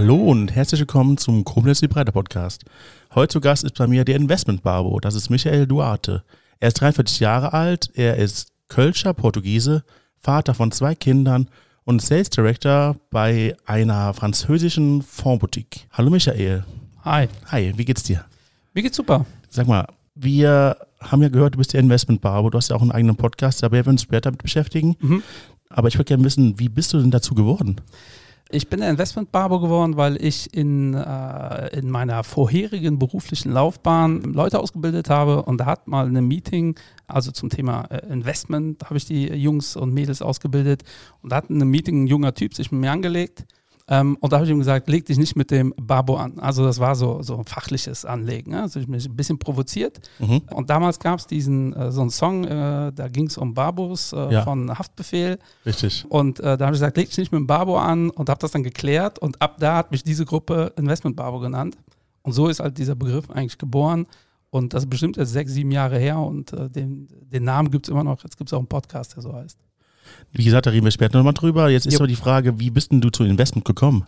Hallo und herzlich willkommen zum Koblenz Breiter Podcast. Heute zu Gast ist bei mir der Investment Barbo. Das ist Michael Duarte. Er ist 43 Jahre alt, er ist Kölscher Portugiese, Vater von zwei Kindern und Sales Director bei einer französischen Fondsboutique. Hallo Michael. Hi. Hi, wie geht's dir? Mir geht's super. Sag mal, wir haben ja gehört, du bist der Investment Barbo, du hast ja auch einen eigenen Podcast, da werden wir uns später damit beschäftigen. Mhm. Aber ich würde gerne wissen, wie bist du denn dazu geworden? Ich bin der Investment Barber geworden, weil ich in, äh, in meiner vorherigen beruflichen Laufbahn Leute ausgebildet habe. Und da hat mal ein Meeting, also zum Thema äh, Investment, habe ich die Jungs und Mädels ausgebildet. Und da hat in einem Meeting ein junger Typ sich mit mir angelegt ähm, und da habe ich ihm gesagt, leg dich nicht mit dem Babo an. Also das war so, so ein fachliches Anlegen. Ne? Also ich mich ein bisschen provoziert. Mhm. Und damals gab es diesen äh, so einen Song, äh, da ging es um Babos äh, ja. von Haftbefehl. Richtig. Und äh, da habe ich gesagt, leg dich nicht mit dem Babo an und habe das dann geklärt. Und ab da hat mich diese Gruppe Investment Babo genannt. Und so ist halt dieser Begriff eigentlich geboren. Und das ist bestimmt jetzt sechs, sieben Jahre her und äh, den, den Namen gibt es immer noch. Jetzt gibt es auch einen Podcast, der so heißt. Wie gesagt, da reden wir später nochmal drüber. Jetzt ist aber die Frage, wie bist denn du zu Investment gekommen?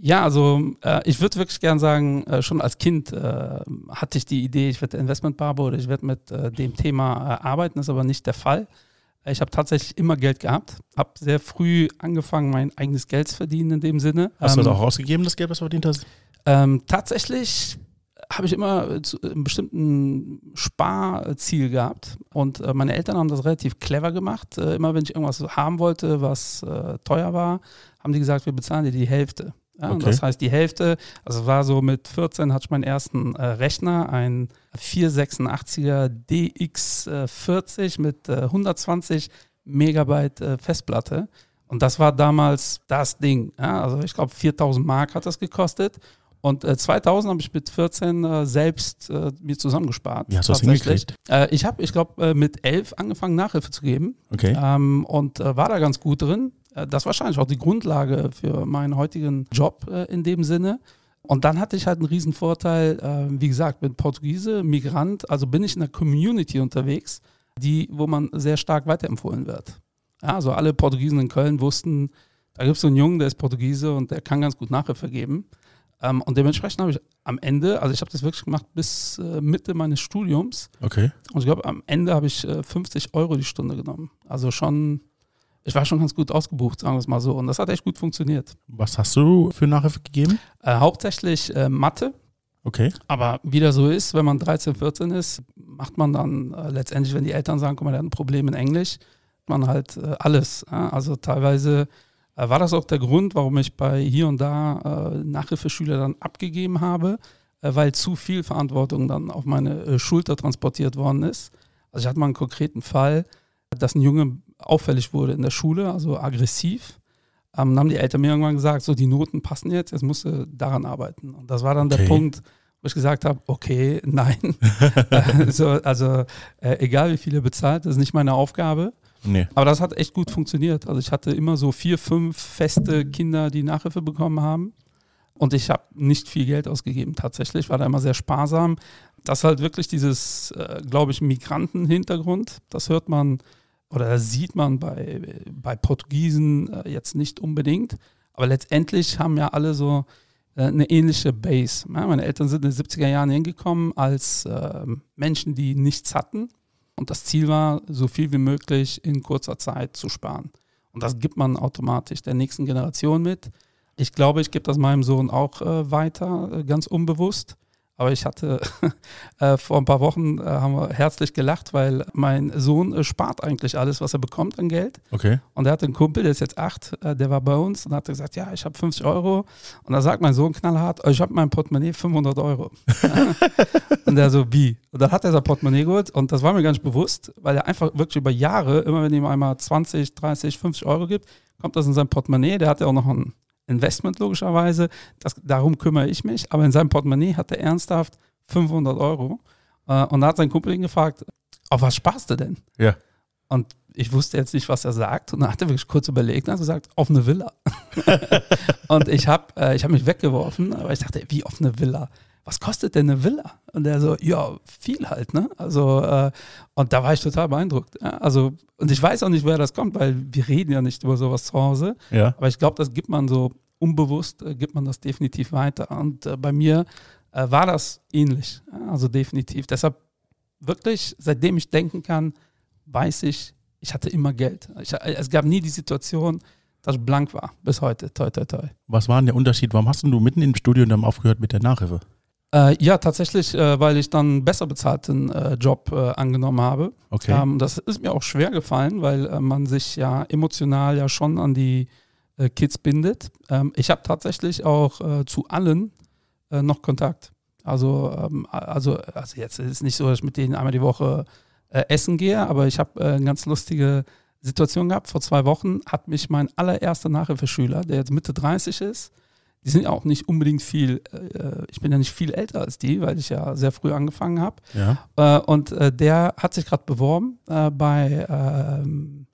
Ja, also äh, ich würde wirklich gern sagen, äh, schon als Kind äh, hatte ich die Idee, ich werde Investmentbarber oder ich werde mit äh, dem Thema äh, arbeiten, das ist aber nicht der Fall. Ich habe tatsächlich immer Geld gehabt, habe sehr früh angefangen, mein eigenes Geld zu verdienen in dem Sinne. Hast ähm, du das auch ausgegeben, das Geld, was du verdient hast? Ähm, tatsächlich habe ich immer äh, zu, einen bestimmten Sparziel gehabt. Und äh, meine Eltern haben das relativ clever gemacht. Äh, immer wenn ich irgendwas haben wollte, was äh, teuer war, haben die gesagt, wir bezahlen dir die Hälfte. Ja, okay. das heißt, die Hälfte, also war so mit 14 hatte ich meinen ersten äh, Rechner, ein 486er DX40 mit 120 Megabyte Festplatte. Und das war damals das Ding. Ja? Also ich glaube 4000 Mark hat das gekostet. Und äh, 2000 habe ich mit 14 äh, selbst äh, mir zusammengespart. Wie hast du das hingekriegt? Äh, ich habe, ich glaube, äh, mit 11 angefangen, Nachhilfe zu geben. Okay. Ähm, und äh, war da ganz gut drin. das ist wahrscheinlich auch die Grundlage für meinen heutigen Job in dem Sinne. Und dann hatte ich halt einen riesen Vorteil, wie gesagt, bin Portugiese, Migrant, also bin ich in einer Community unterwegs, die, wo man sehr stark weiterempfohlen wird. Ja, also alle Portugiesen in Köln wussten, da gibt es so einen Jungen, der ist Portugiese und der kann ganz gut Nachhilfe geben. Ähm, und dementsprechend habe ich am Ende, also ich habe das wirklich gemacht bis äh, Mitte meines Studiums. Okay. Und ich glaube, am Ende habe ich äh, 50 Euro die Stunde genommen. Also schon, ich war schon ganz gut ausgebucht, sagen wir es mal so. Und das hat echt gut funktioniert. Was hast du für Nachhilfe gegeben? Äh, hauptsächlich äh, Mathe. Okay. Aber wie das so ist, wenn man 13, 14 ist, macht man dann äh, letztendlich, wenn die Eltern sagen, guck mal, der hat ein Problem in Englisch, man halt äh, alles. Also teilweise war das auch der Grund, warum ich bei hier und da äh, Nachhilfeschüler dann abgegeben habe, äh, weil zu viel Verantwortung dann auf meine äh, Schulter transportiert worden ist. Also ich hatte mal einen konkreten Fall, dass ein Junge auffällig wurde in der Schule, also aggressiv. Ähm, dann haben die Eltern mir irgendwann gesagt, so die Noten passen jetzt, jetzt musst du daran arbeiten. Und das war dann okay. der Punkt, wo ich gesagt habe, okay, nein. so, also äh, egal wie viele bezahlt, das ist nicht meine Aufgabe. Nee. Aber das hat echt gut funktioniert. Also ich hatte immer so vier, fünf feste Kinder, die Nachhilfe bekommen haben. Und ich habe nicht viel Geld ausgegeben tatsächlich, war da immer sehr sparsam. Das ist halt wirklich dieses, äh, glaube ich, Migrantenhintergrund. Das hört man oder sieht man bei, bei Portugiesen äh, jetzt nicht unbedingt. Aber letztendlich haben ja alle so äh, eine ähnliche Base. Ja, meine Eltern sind in den 70er Jahren hingekommen als äh, Menschen, die nichts hatten und das Ziel war, so viel wie möglich in kurzer Zeit zu sparen. Und das gibt man automatisch der nächsten Generation mit. Ich glaube, ich gebe das meinem Sohn auch äh, weiter, äh, ganz unbewusst. Aber ich hatte äh, vor ein paar Wochen äh, haben wir herzlich gelacht, weil mein Sohn äh, spart eigentlich alles, was er bekommt an Geld. Okay. Und er hatte einen Kumpel, der ist jetzt acht, äh, der war bei uns und hat gesagt, ja, ich habe 50 Euro. Und da sagt mein Sohn knallhart, ich habe mein Portemonnaie 500 Euro. und der so, wie? Und dann hat er sein Portemonnaie geholt und das war mir gar nicht bewusst, weil er einfach wirklich über Jahre, immer wenn ihm einmal 20, 30, 50 Euro gibt, kommt das in sein Portemonnaie. Der hat ja auch noch einen Investment logischerweise. Das, darum kümmere ich mich. Aber in seinem Portemonnaie hat er ernsthaft 500 Euro. Äh, und da hat sein Kumpel ihn gefragt, auf was sparst du denn? Ja. Und ich wusste jetzt nicht, was er sagt. Und dann hat er wirklich kurz überlegt und hat gesagt, auf eine Villa. und ich habe äh, hab mich weggeworfen, aber ich dachte, wie auf eine Villa? Was kostet denn eine Villa? Und der so, ja, viel halt, ne? Also, äh, und da war ich total beeindruckt. Ja? Also, und ich weiß auch nicht, woher das kommt, weil wir reden ja nicht über sowas zu Hause. Ja. Aber ich glaube, das gibt man so unbewusst äh, gibt man das definitiv weiter. Und äh, bei mir äh, war das ähnlich. Also definitiv. Deshalb wirklich, seitdem ich denken kann, weiß ich, ich hatte immer Geld. Ich, es gab nie die Situation, dass ich blank war, bis heute. Toi, toi, toi. Was war denn der Unterschied? Warum hast du mitten im Studium dann aufgehört mit der Nachhilfe? Äh, ja, tatsächlich, äh, weil ich dann einen besser bezahlten äh, Job äh, angenommen habe. Okay. Ähm, das ist mir auch schwer gefallen, weil äh, man sich ja emotional ja schon an die äh, Kids bindet. Ähm, ich habe tatsächlich auch zu allen noch Kontakt. Also, ähm, also, also jetzt ist es nicht so, dass ich mit denen einmal die Woche essen gehe, aber ich habe eine ganz lustige Situation gehabt. Vor zwei Wochen hat mich mein allererster Nachhilfeschüler, der jetzt Mitte 30 ist, die sind ja auch nicht unbedingt viel, äh, ich bin ja nicht viel älter als die, weil ich ja sehr früh angefangen habe. Ja. Äh, und äh, der hat sich gerade beworben äh, bei ähm,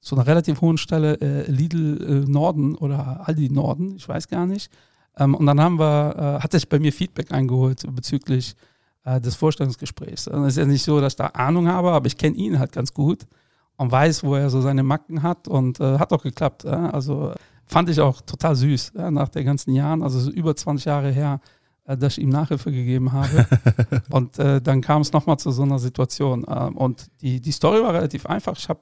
so einer relativ hohen Stelle äh, Lidl äh, Norden oder Aldi Norden, ich weiß gar nicht. Ähm, und dann haben wir, hat sich bei mir Feedback eingeholt bezüglich des Vorstellungsgesprächs. Es ist ja nicht so, dass ich da Ahnung habe, aber ich kenne ihn halt ganz gut und weiß, wo er so seine Macken hat und hat auch geklappt. Also Fand ich auch total süß, ja, nach den ganzen Jahren. Also über 20 Jahre her, äh, dass ich ihm Nachhilfe gegeben habe. und äh, dann kam es nochmal zu so einer Situation. Ähm, und die, die Story war relativ einfach. Ich habe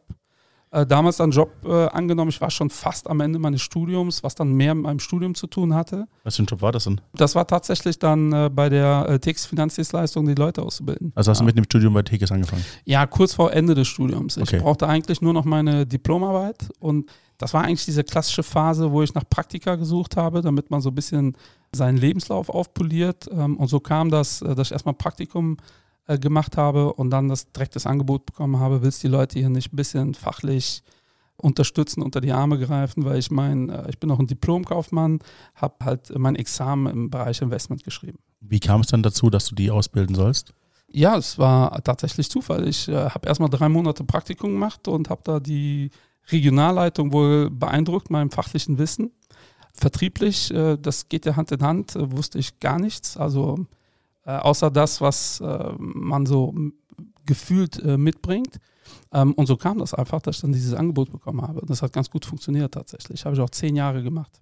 äh, damals einen Job äh, angenommen. Ich war schon fast am Ende meines Studiums, was dann mehr mit meinem Studium zu tun hatte. Was für ein Job war das denn? Das war tatsächlich dann äh, bei der äh, TX Finanzdienstleistung, die Leute auszubilden. Also hast ja. du mit dem Studium bei TX angefangen? Ja, kurz vor Ende des Studiums. Ich Okay. brauchte eigentlich nur noch meine Diplomarbeit und das war eigentlich diese klassische Phase, wo ich nach Praktika gesucht habe, damit man so ein bisschen seinen Lebenslauf aufpoliert. Ähm, und so kam das, äh, dass ich erstmal ein Praktikum äh, gemacht habe und dann das direktes Angebot bekommen habe, willst die Leute hier nicht ein bisschen fachlich unterstützen, unter die Arme greifen, weil ich mein, äh, ich bin auch ein Diplomkaufmann, habe halt mein Examen im Bereich Investment geschrieben. Wie kam es dann dazu, dass du die ausbilden sollst? Ja, es war tatsächlich Zufall. Ich äh, habe erstmal drei Monate Praktikum gemacht und habe da die Regionalleitung wohl beeindruckt, meinem fachlichen Wissen. Vertrieblich, äh, das geht ja Hand in Hand, äh, wusste ich gar nichts. Also äh, außer das, was man so gefühlt mitbringt. Ähm, und so kam das einfach, dass ich dann dieses Angebot bekommen habe. Das hat ganz gut funktioniert tatsächlich. Habe ich auch zehn Jahre gemacht.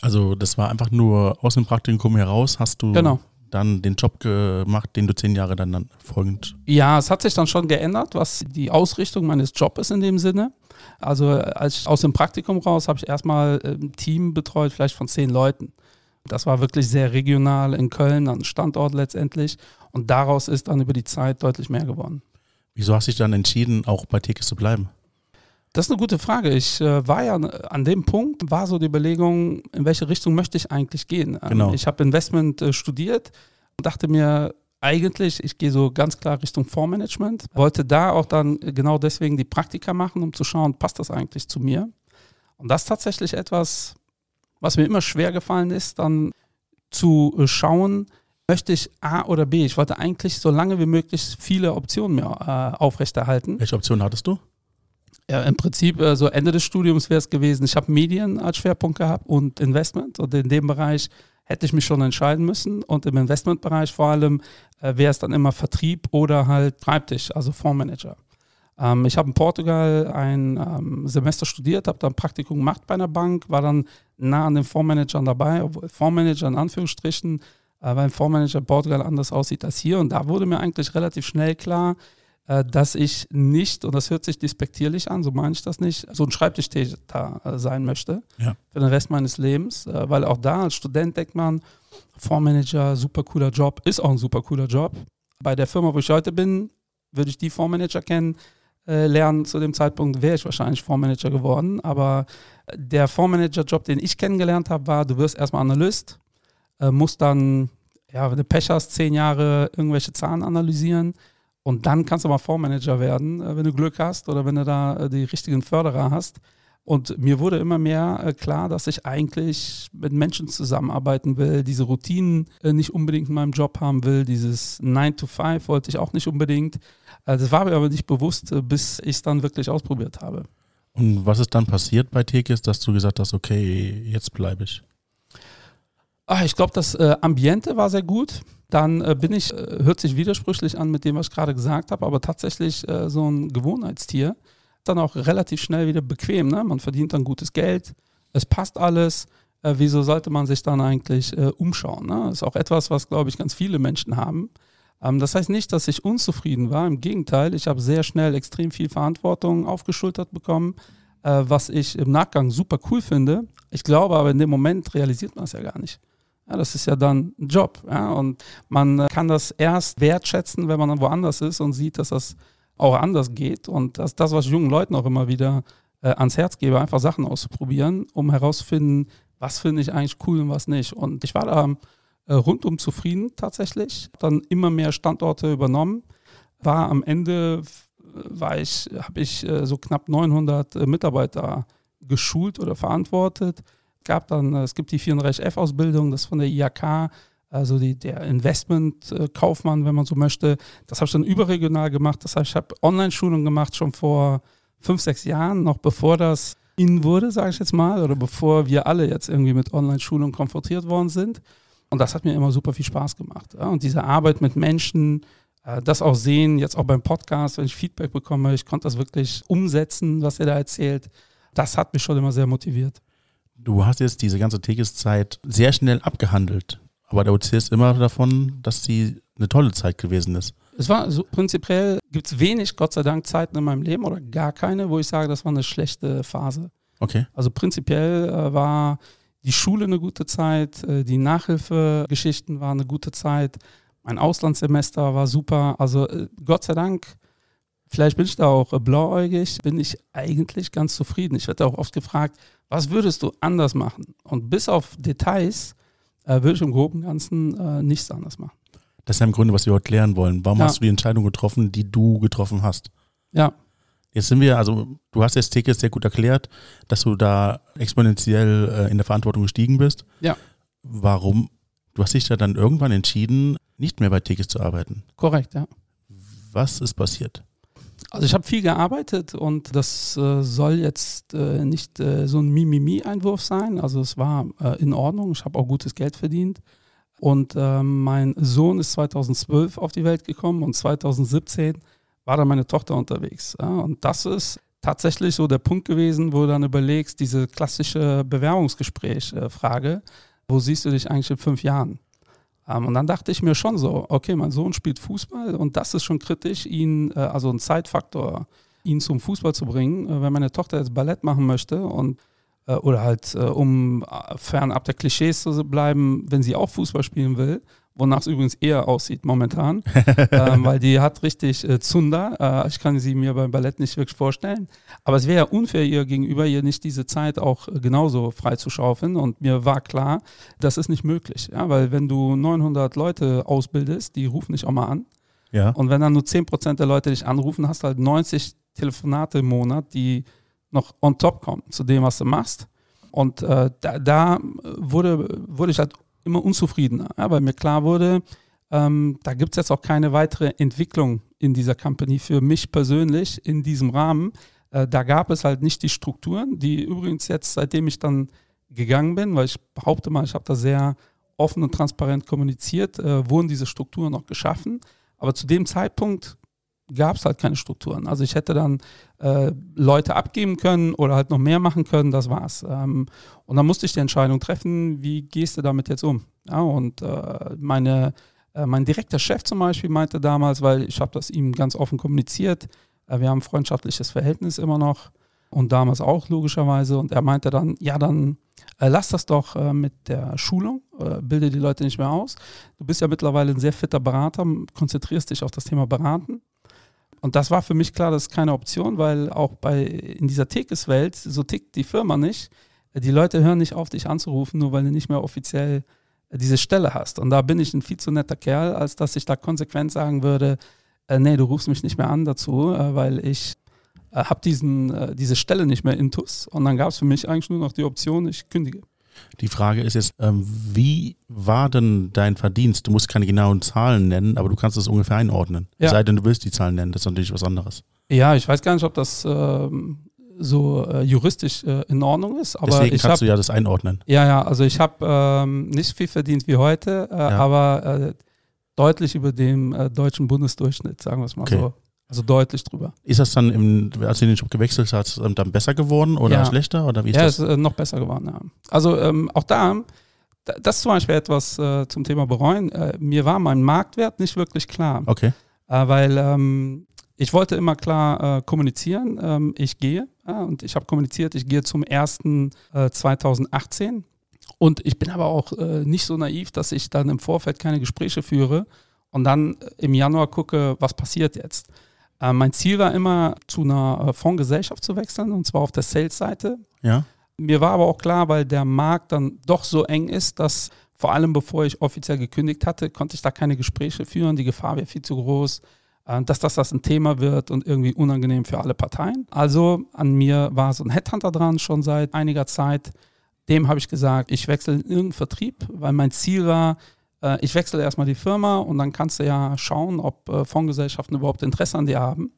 Also das war einfach nur aus dem Praktikum heraus, hast du Genau. dann den Job gemacht, den du zehn Jahre dann, dann folgend. Ja, es hat sich dann schon geändert, was die Ausrichtung meines Jobs in dem Sinne. Also als ich aus dem Praktikum raus habe ich erstmal ein Team betreut, vielleicht von zehn Leuten. Das war wirklich sehr regional in Köln, an Standort letztendlich. Und daraus ist dann über die Zeit deutlich mehr geworden. Wieso hast du dich dann entschieden, auch bei TX zu bleiben? Das ist eine gute Frage. Ich äh, war ja an dem Punkt, war so die Überlegung, in welche Richtung möchte ich eigentlich gehen. Ähm, Genau. Ich habe Investment äh, studiert und dachte mir, eigentlich, ich gehe so ganz klar Richtung Fondsmanagement. Wollte da auch dann genau deswegen die Praktika machen, um zu schauen, passt das eigentlich zu mir? Und das ist tatsächlich etwas, was mir immer schwer gefallen ist, dann zu äh, schauen, möchte ich A oder B. Ich wollte eigentlich so lange wie möglich viele Optionen mir äh, aufrechterhalten. Welche Option hattest du? Ja, im Prinzip, äh, so Ende des Studiums wäre es gewesen, ich habe Medien als Schwerpunkt gehabt und Investment. Und in dem Bereich hätte ich mich schon entscheiden müssen. Und im Investmentbereich vor allem äh, wäre es dann immer Vertrieb oder halt Schreibtisch, also Fondsmanager. Ähm, ich habe in Portugal ein ähm, Semester studiert, habe dann Praktikum gemacht bei einer Bank, war dann nah an den Fondsmanagern dabei, obwohl Fondsmanager in Anführungsstrichen, äh, weil ein Fondsmanager in Portugal anders aussieht als hier. Und da wurde mir eigentlich relativ schnell klar, äh, dass ich nicht, und das hört sich despektierlich an, so meine ich das nicht, so ein Schreibtischtäter äh, sein möchte Ja. für den Rest meines Lebens, äh, weil auch da als Student denkt man, Fondsmanager, super cooler Job, ist auch ein super cooler Job. Bei der Firma, wo ich heute bin, würde ich die Fondsmanager kennen, äh, lernen. Zu dem Zeitpunkt wäre ich wahrscheinlich Fondsmanager geworden, aber der Fondsmanager-Job, den ich kennengelernt habe, war, du wirst erstmal Analyst, äh, musst dann, ja, wenn du Pech hast, zehn Jahre irgendwelche Zahlen analysieren und dann kannst du mal Fondsmanager werden, äh, wenn du Glück hast oder wenn du da äh, die richtigen Förderer hast. Und mir wurde immer mehr äh, klar, dass ich eigentlich mit Menschen zusammenarbeiten will, diese Routinen äh, nicht unbedingt in meinem Job haben will, dieses 9 to 5 wollte ich auch nicht unbedingt. Äh, das war mir aber nicht bewusst, bis ich es dann wirklich ausprobiert habe. Und was ist dann passiert bei TX, dass du gesagt hast, okay, jetzt bleibe ich? Ah, ich glaube, das äh, Ambiente war sehr gut. Dann äh, bin ich, äh, hört sich widersprüchlich an mit dem, was ich gerade gesagt habe, aber tatsächlich so ein Gewohnheitstier. Dann auch relativ schnell wieder bequem. Ne? Man verdient dann gutes Geld, es passt alles. äh, wieso sollte man sich dann eigentlich äh, umschauen? Ne? Das ist auch etwas, was, glaube ich, ganz viele Menschen haben. Ähm, das heißt nicht, dass ich unzufrieden war. Im Gegenteil, ich habe sehr schnell extrem viel Verantwortung aufgeschultert bekommen, äh, was ich im Nachgang super cool finde. Ich glaube aber, in dem Moment realisiert man es ja gar nicht. Ja, das ist ja dann ein Job. Ja? Und man äh, kann das erst wertschätzen, wenn man dann woanders ist und sieht, dass das auch anders geht. Und das ist das, was ich jungen Leuten auch immer wieder äh, ans Herz gebe, einfach Sachen auszuprobieren, um herauszufinden, was finde ich eigentlich cool und was nicht. Und ich war da äh, rundum zufrieden tatsächlich, dann immer mehr Standorte übernommen, war am Ende, war ich, habe ich äh, so knapp 900 äh, Mitarbeiter geschult oder verantwortet. Gab dann, äh, es gibt die 34F-Ausbildung, das von der IHK, also die, der Investmentkaufmann, wenn man so möchte. Das habe ich dann überregional gemacht. Das heißt, ich habe Online-Schulung gemacht schon vor fünf, sechs Jahren, noch bevor das in wurde, sage ich jetzt mal, oder bevor wir alle jetzt irgendwie mit Online-Schulung konfrontiert worden sind. Und das hat mir immer super viel Spaß gemacht. Und diese Arbeit mit Menschen, äh, das auch sehen, jetzt auch beim Podcast, wenn ich Feedback bekomme, ich konnte das wirklich umsetzen, was ihr da erzählt. Das hat mich schon immer sehr motiviert. Du hast jetzt diese ganze Tegis-Zeit sehr schnell abgehandelt, aber du erzählst immer davon, dass sie eine tolle Zeit gewesen ist. Es war so, prinzipiell gibt es wenig, Gott sei Dank, Zeiten in meinem Leben oder gar keine, wo ich sage, das war eine schlechte Phase. Okay. Also prinzipiell äh, war die Schule eine gute Zeit, äh, die Nachhilfegeschichten waren eine gute Zeit, mein Auslandssemester war super. Also äh, Gott sei Dank, vielleicht bin ich da auch äh, blauäugig, bin ich eigentlich ganz zufrieden. Ich werde auch oft gefragt, was würdest du anders machen? Und bis auf Details äh, würde ich im Groben und Ganzen äh, nichts anders machen. Das ist ja im Grunde, was wir heute klären wollen. Warum ja. hast du die Entscheidung getroffen, die du getroffen hast? Ja. Jetzt sind wir, also du hast jetzt Tickets sehr gut erklärt, dass du da exponentiell äh, in der Verantwortung gestiegen bist. Ja. Warum? Du hast dich ja dann irgendwann entschieden, nicht mehr bei Tickets zu arbeiten. Korrekt, ja. Was ist passiert? Also ich habe viel gearbeitet und das äh, soll jetzt äh, nicht äh, so ein Mimimi-Einwurf sein. Also es war äh, in Ordnung. Ich habe auch gutes Geld verdient. Und äh, mein Sohn ist 2012 auf die Welt gekommen und 2017 war dann meine Tochter unterwegs. Ja? Und das ist tatsächlich so der Punkt gewesen, wo du dann überlegst, diese klassische Bewerbungsgespräch-Frage, äh, wo siehst du dich eigentlich in fünf Jahren? Ähm, und dann dachte ich mir schon so, okay, mein Sohn spielt Fußball und das ist schon kritisch, ihn, äh, also ein Zeitfaktor, ihn zum Fußball zu bringen. Äh, wenn meine Tochter jetzt Ballett machen möchte und äh, oder halt, um fernab der Klischees zu bleiben, wenn sie auch Fußball spielen will, wonach es übrigens eher aussieht momentan, ähm, weil die hat richtig äh, Zunder. Äh, ich kann sie mir beim Ballett nicht wirklich vorstellen. Aber es wäre ja unfair ihr gegenüber, ihr nicht diese Zeit auch äh, genauso frei zu schaufeln. Und mir war klar, das ist nicht möglich. Ja? Weil wenn du 900 Leute ausbildest, die rufen dich auch mal an. Ja. Und wenn dann nur 10% der Leute dich anrufen, hast du halt 90 Telefonate im Monat, die noch on top kommen zu dem, was du machst. Und äh, da, da, wurde, wurde ich halt immer unzufriedener, ja, weil mir klar wurde, ähm, da gibt es jetzt auch keine weitere Entwicklung in dieser Company für mich persönlich in diesem Rahmen. Äh, da gab es halt nicht die Strukturen, die übrigens jetzt, seitdem ich dann gegangen bin, weil ich behaupte mal, ich habe da sehr offen und transparent kommuniziert, äh, wurden diese Strukturen noch geschaffen. Aber zu dem Zeitpunkt gab es halt keine Strukturen. Also ich hätte dann äh, Leute abgeben können oder halt noch mehr machen können, das war's. Ähm, und dann musste ich die Entscheidung treffen, wie gehst du damit jetzt um? Ja, und äh, meine, äh, mein direkter Chef zum Beispiel meinte damals, weil ich habe das ihm ganz offen kommuniziert, äh, wir haben ein freundschaftliches Verhältnis immer noch und damals auch logischerweise. Und er meinte dann, ja, dann äh, lass das doch äh, mit der Schulung, äh, bilde die Leute nicht mehr aus. Du bist ja mittlerweile ein sehr fitter Berater, konzentrierst dich auf das Thema Beraten. Und das war für mich klar, das ist keine Option, weil auch bei in dieser Tekes-Welt, so tickt die Firma nicht. Die Leute hören nicht auf, dich anzurufen, nur weil du nicht mehr offiziell diese Stelle hast. Und da bin ich ein viel zu netter Kerl, als dass ich da konsequent sagen würde, äh, nee, du rufst mich nicht mehr an dazu, äh, weil ich äh, habe äh, diese Stelle nicht mehr intus. Und dann gab es für mich eigentlich nur noch die Option, ich kündige. Die Frage ist jetzt, ähm, wie war denn dein Verdienst? Du musst keine genauen Zahlen nennen, aber du kannst es ungefähr einordnen. Ja. Es sei denn, du willst die Zahlen nennen, das ist natürlich was anderes. Ja, ich weiß gar nicht, ob das ähm, so äh, juristisch äh, in Ordnung ist. Aber Deswegen ich kannst hab, du ja das einordnen. Ja, ja, also ich habe ähm, nicht viel verdient wie heute, äh, ja. aber äh, deutlich über dem äh, deutschen Bundesdurchschnitt, sagen wir es mal okay. so. Also deutlich drüber. Ist das dann, im, als du den Job gewechselt hast, dann besser geworden oder Ja. schlechter? Oder wie ist ja, das? ist äh, noch besser geworden. Ja. Also ähm, auch da, da- das ist zum Beispiel etwas äh, zum Thema bereuen. Äh, mir war mein Marktwert nicht wirklich klar, Okay. äh, weil ähm, ich wollte immer klar äh, kommunizieren, ähm, ich gehe und ich habe kommuniziert, ich gehe zum 1. Äh, 2018 und ich bin aber auch äh, nicht so naiv, dass ich dann im Vorfeld keine Gespräche führe und dann äh, im Januar gucke, was passiert jetzt. Äh, mein Ziel war immer, zu einer äh, Fondsgesellschaft zu wechseln und zwar auf der Sales-Seite. Ja. Mir war aber auch klar, weil der Markt dann doch so eng ist, dass vor allem bevor ich offiziell gekündigt hatte, konnte ich da keine Gespräche führen. Die Gefahr wäre viel zu groß, äh, dass das, das ein Thema wird und irgendwie unangenehm für alle Parteien. Also an mir war so ein Headhunter dran, schon seit einiger Zeit. Dem habe ich gesagt, ich wechsle in irgendeinen Vertrieb, weil mein Ziel war, äh, ich wechsle erstmal die Firma und dann kannst du ja schauen, ob äh, Fondsgesellschaften überhaupt Interesse an dir haben.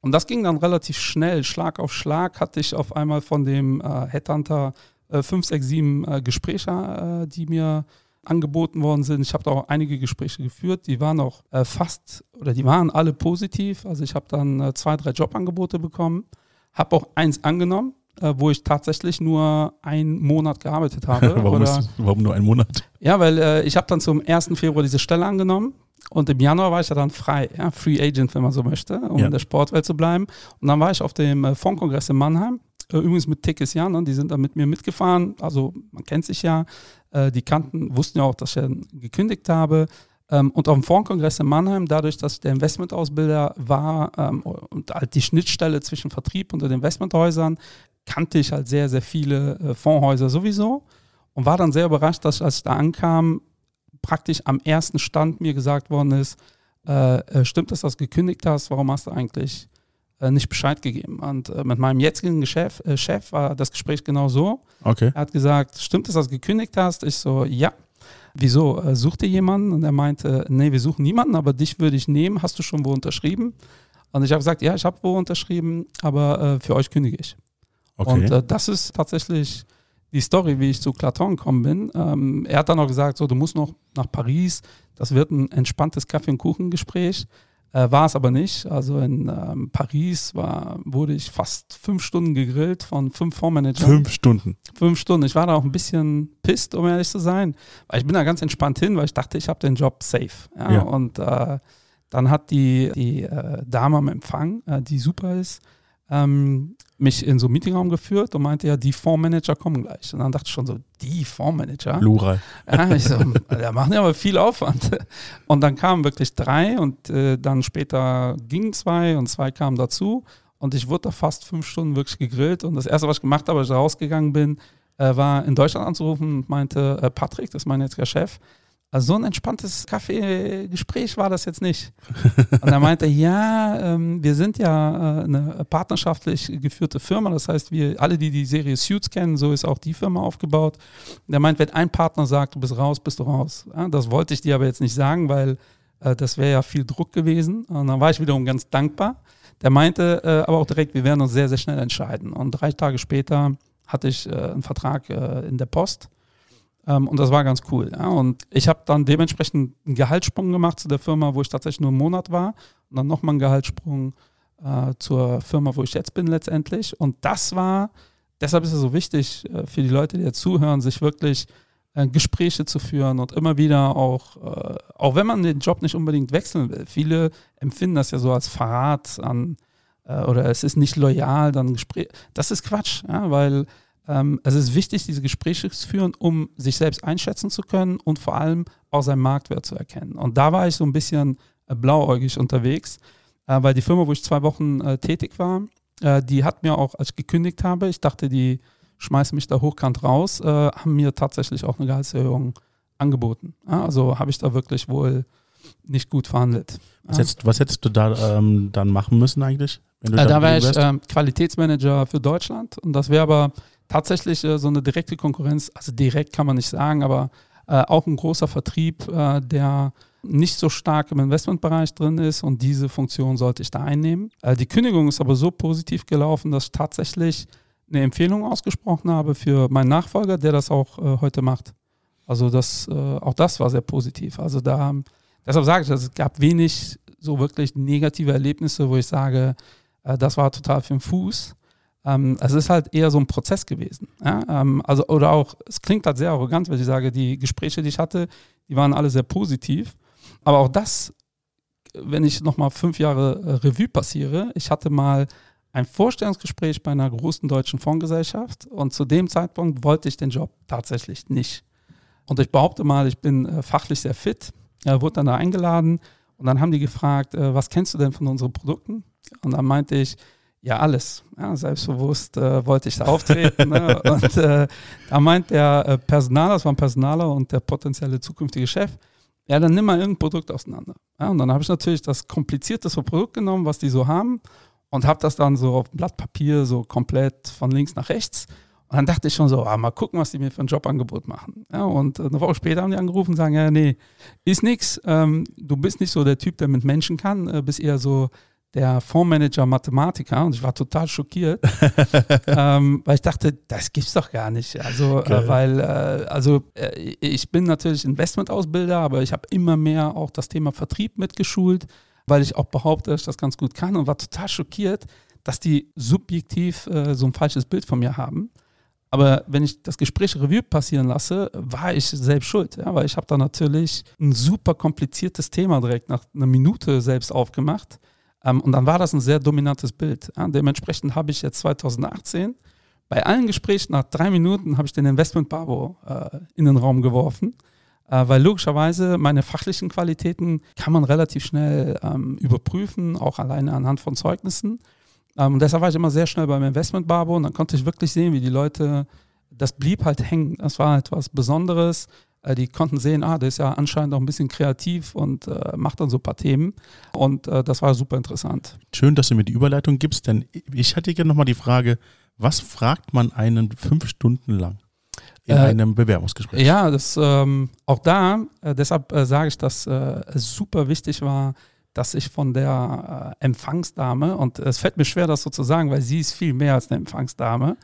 Und das ging dann relativ schnell. Schlag auf Schlag hatte ich auf einmal von dem äh, Headhunter äh, fünf, sechs, sieben äh, Gespräche, äh, die mir angeboten worden sind. Ich habe da auch einige Gespräche geführt. Die waren auch äh, fast oder die waren alle positiv. Also ich habe dann äh, zwei, drei Jobangebote bekommen, habe auch eins angenommen, äh, wo ich tatsächlich nur einen Monat gearbeitet habe. warum, oder, ist, warum nur ein Monat? ja, weil äh, ich habe dann zum 1. Februar diese Stelle angenommen und im Januar war ich ja dann frei, ja, Free Agent, wenn man so möchte, um Ja. in der Sportwelt zu bleiben. Und dann war ich auf dem äh, Fondkongress in Mannheim, äh, übrigens mit Tekis Jan, ne, die sind dann mit mir mitgefahren, also man kennt sich ja, äh, die kannten, wussten ja auch, dass ich dann gekündigt habe. Ähm, und auf dem Fondkongress in Mannheim, dadurch, dass ich der Investmentausbilder war ähm, und halt die Schnittstelle zwischen Vertrieb und den Investmenthäusern, kannte ich halt sehr, sehr viele äh, Fondshäuser sowieso und war dann sehr überrascht, dass als ich da ankam, praktisch am ersten Stand mir gesagt worden ist, äh, äh, stimmt es, dass du gekündigt hast, warum hast du eigentlich äh, nicht Bescheid gegeben? Und äh, mit meinem jetzigen Chef, äh, Chef war das Gespräch genau so. Okay. Er hat gesagt, stimmt es, dass du gekündigt hast? Ich so, ja. Wieso? Äh, sucht ihr jemanden? Und er meinte, nee, wir suchen niemanden, aber dich würde ich nehmen. Hast du schon wo unterschrieben? Und ich habe gesagt, ja, ich habe wo unterschrieben, aber für euch kündige ich. Okay. Und äh, das ist tatsächlich die Story, wie ich zu Claton gekommen bin. Ähm, er hat dann auch gesagt, so, du musst noch nach Paris. Das wird ein entspanntes Kaffee- und Kuchengespräch. Äh, war es aber nicht. Also in ähm, Paris war, wurde ich fast fünf Stunden gegrillt von fünf Fondsmanagern. Fünf Stunden. Fünf Stunden. Ich war da auch ein bisschen pisst, um ehrlich zu sein. Weil ich bin da ganz entspannt hin, weil ich dachte, ich habe den Job safe. Ja? Ja. Und äh, dann hat die, die äh, Dame am Empfang, äh, die super ist, ähm, mich in so einen Meetingraum geführt und meinte, ja, die Fondsmanager kommen gleich. Und dann dachte ich schon so, die Fondsmanager? Lurai. Ja, ich so, da machen ja aber viel Aufwand. Und dann kamen wirklich drei und äh, dann später gingen zwei und zwei kamen dazu. Und ich wurde da fast fünf Stunden wirklich gegrillt. Und das Erste, was ich gemacht habe, als ich rausgegangen bin, äh, war in Deutschland anzurufen und meinte, äh, Patrick, das ist mein jetziger Chef, also so ein entspanntes Kaffeegespräch war das jetzt nicht. Und er meinte, ja, ähm, wir sind ja äh, eine partnerschaftlich geführte Firma. Das heißt, wir alle, die die Serie Suits kennen, so ist auch die Firma aufgebaut. Und er meint, wenn ein Partner sagt, du bist raus, bist du raus. Ja, das wollte ich dir aber jetzt nicht sagen, weil äh, das wäre ja viel Druck gewesen. Und dann war ich wiederum ganz dankbar. Der meinte äh, aber auch direkt, wir werden uns sehr, sehr schnell entscheiden. Und drei Tage später hatte ich äh, einen Vertrag äh, in der Post. Ähm, und das war ganz cool. Ja. Und ich habe dann dementsprechend einen Gehaltssprung gemacht zu der Firma, wo ich tatsächlich nur einen Monat war. Und dann nochmal einen Gehaltssprung äh, zur Firma, wo ich jetzt bin letztendlich. Und das war, deshalb ist es so wichtig äh, für die Leute, die jetzt zuhören, sich wirklich äh, Gespräche zu führen und immer wieder auch, äh, auch wenn man den Job nicht unbedingt wechseln will. Viele empfinden das ja so als Verrat an äh, oder es ist nicht loyal, dann Gespräch. Das ist Quatsch, ja, weil ähm, es ist wichtig, diese Gespräche zu führen, um sich selbst einschätzen zu können und vor allem auch seinen Marktwert zu erkennen. Und da war ich so ein bisschen äh, blauäugig unterwegs, äh, weil die Firma, wo ich zwei Wochen äh, tätig war, die hat mir auch, als ich gekündigt habe, ich dachte, die schmeißen mich da hochkant raus, haben mir tatsächlich auch eine Gehaltserhöhung angeboten. Ja, also habe ich da wirklich wohl nicht gut verhandelt. Was, Ja. hättest, was hättest du da ähm, dann machen müssen eigentlich? Wenn du da war geblieben ich ähm, Qualitätsmanager für Deutschland und das wäre aber tatsächlich äh, so eine direkte Konkurrenz, also direkt kann man nicht sagen, aber äh, auch ein großer Vertrieb, äh, der nicht so stark im Investmentbereich drin ist und diese Funktion sollte ich da einnehmen. Äh, die Kündigung ist aber so positiv gelaufen, dass ich tatsächlich eine Empfehlung ausgesprochen habe für meinen Nachfolger, der das auch äh, heute macht. Also das, äh, auch das war sehr positiv. Also da, deshalb sage ich, es gab wenig so wirklich negative Erlebnisse, wo ich sage, äh, das war total für den Fuß. Ähm, es ist halt eher so ein Prozess gewesen. Ja? Ähm, also, oder auch, es klingt halt sehr arrogant, wenn ich sage, die Gespräche, die ich hatte, die waren alle sehr positiv. Aber auch das, wenn ich nochmal fünf Jahre äh, Revue passiere, ich hatte mal ein Vorstellungsgespräch bei einer großen deutschen Fondsgesellschaft und zu dem Zeitpunkt wollte ich den Job tatsächlich nicht. Und ich behaupte mal, ich bin äh, fachlich sehr fit. Er wurde dann da eingeladen und dann haben die gefragt, äh, was kennst du denn von unseren Produkten? Und dann meinte ich, ja, alles. Ja, selbstbewusst äh, wollte ich da auftreten. ne? Und äh, da meint der äh, Personaler, das war ein Personaler und der potenzielle zukünftige Chef, ja, dann nimm mal irgendein Produkt auseinander. Ja, und dann habe ich natürlich das komplizierteste Produkt genommen, was die so haben und habe das dann so auf ein Blatt Papier so komplett von links nach rechts. Und dann dachte ich schon so, ah, mal gucken, was die mir für ein Jobangebot machen. Ja, und äh, eine Woche später haben die angerufen und sagen, ja, nee, ist nix. Ähm, du bist nicht so der Typ, der mit Menschen kann, äh, bist eher so der Fondsmanager Mathematiker und ich war total schockiert, ähm, weil ich dachte, das gibt's doch gar nicht. Also, äh, weil, äh, also äh, ich bin natürlich Investmentausbilder, aber ich habe immer mehr auch das Thema Vertrieb mitgeschult weil ich auch behaupte, dass ich das ganz gut kann und war total schockiert, dass die subjektiv äh, so ein falsches Bild von mir haben. Aber wenn ich das Gespräch Revue passieren lasse, war ich selbst schuld, ja, weil ich habe da natürlich ein super kompliziertes Thema direkt nach einer Minute selbst aufgemacht. Ähm, und dann war das ein sehr dominantes Bild. Ja. Dementsprechend habe ich jetzt 2018 bei allen Gesprächen nach drei Minuten habe ich den Investment Babo äh, in den Raum geworfen äh, weil logischerweise meine fachlichen Qualitäten kann man relativ schnell ähm, überprüfen, auch alleine anhand von Zeugnissen. Ähm, und deshalb war ich immer sehr schnell beim Investment Barbo und dann konnte ich wirklich sehen, wie die Leute, das blieb halt hängen. Das war etwas Besonderes. Äh, die konnten sehen, ah, der ist ja anscheinend auch ein bisschen kreativ und äh, macht dann so ein paar Themen. Und äh, das war super interessant. Schön, dass du mir die Überleitung gibst, denn ich hatte gerne nochmal die Frage, was fragt man einen fünf Stunden lang? in äh, einem Bewerbungsgespräch. Ja, das ähm, auch da, äh, deshalb sage ich, dass es super wichtig war, dass ich von der äh, Empfangsdame, und es fällt mir schwer, das so zu sagen, weil sie ist viel mehr als eine Empfangsdame.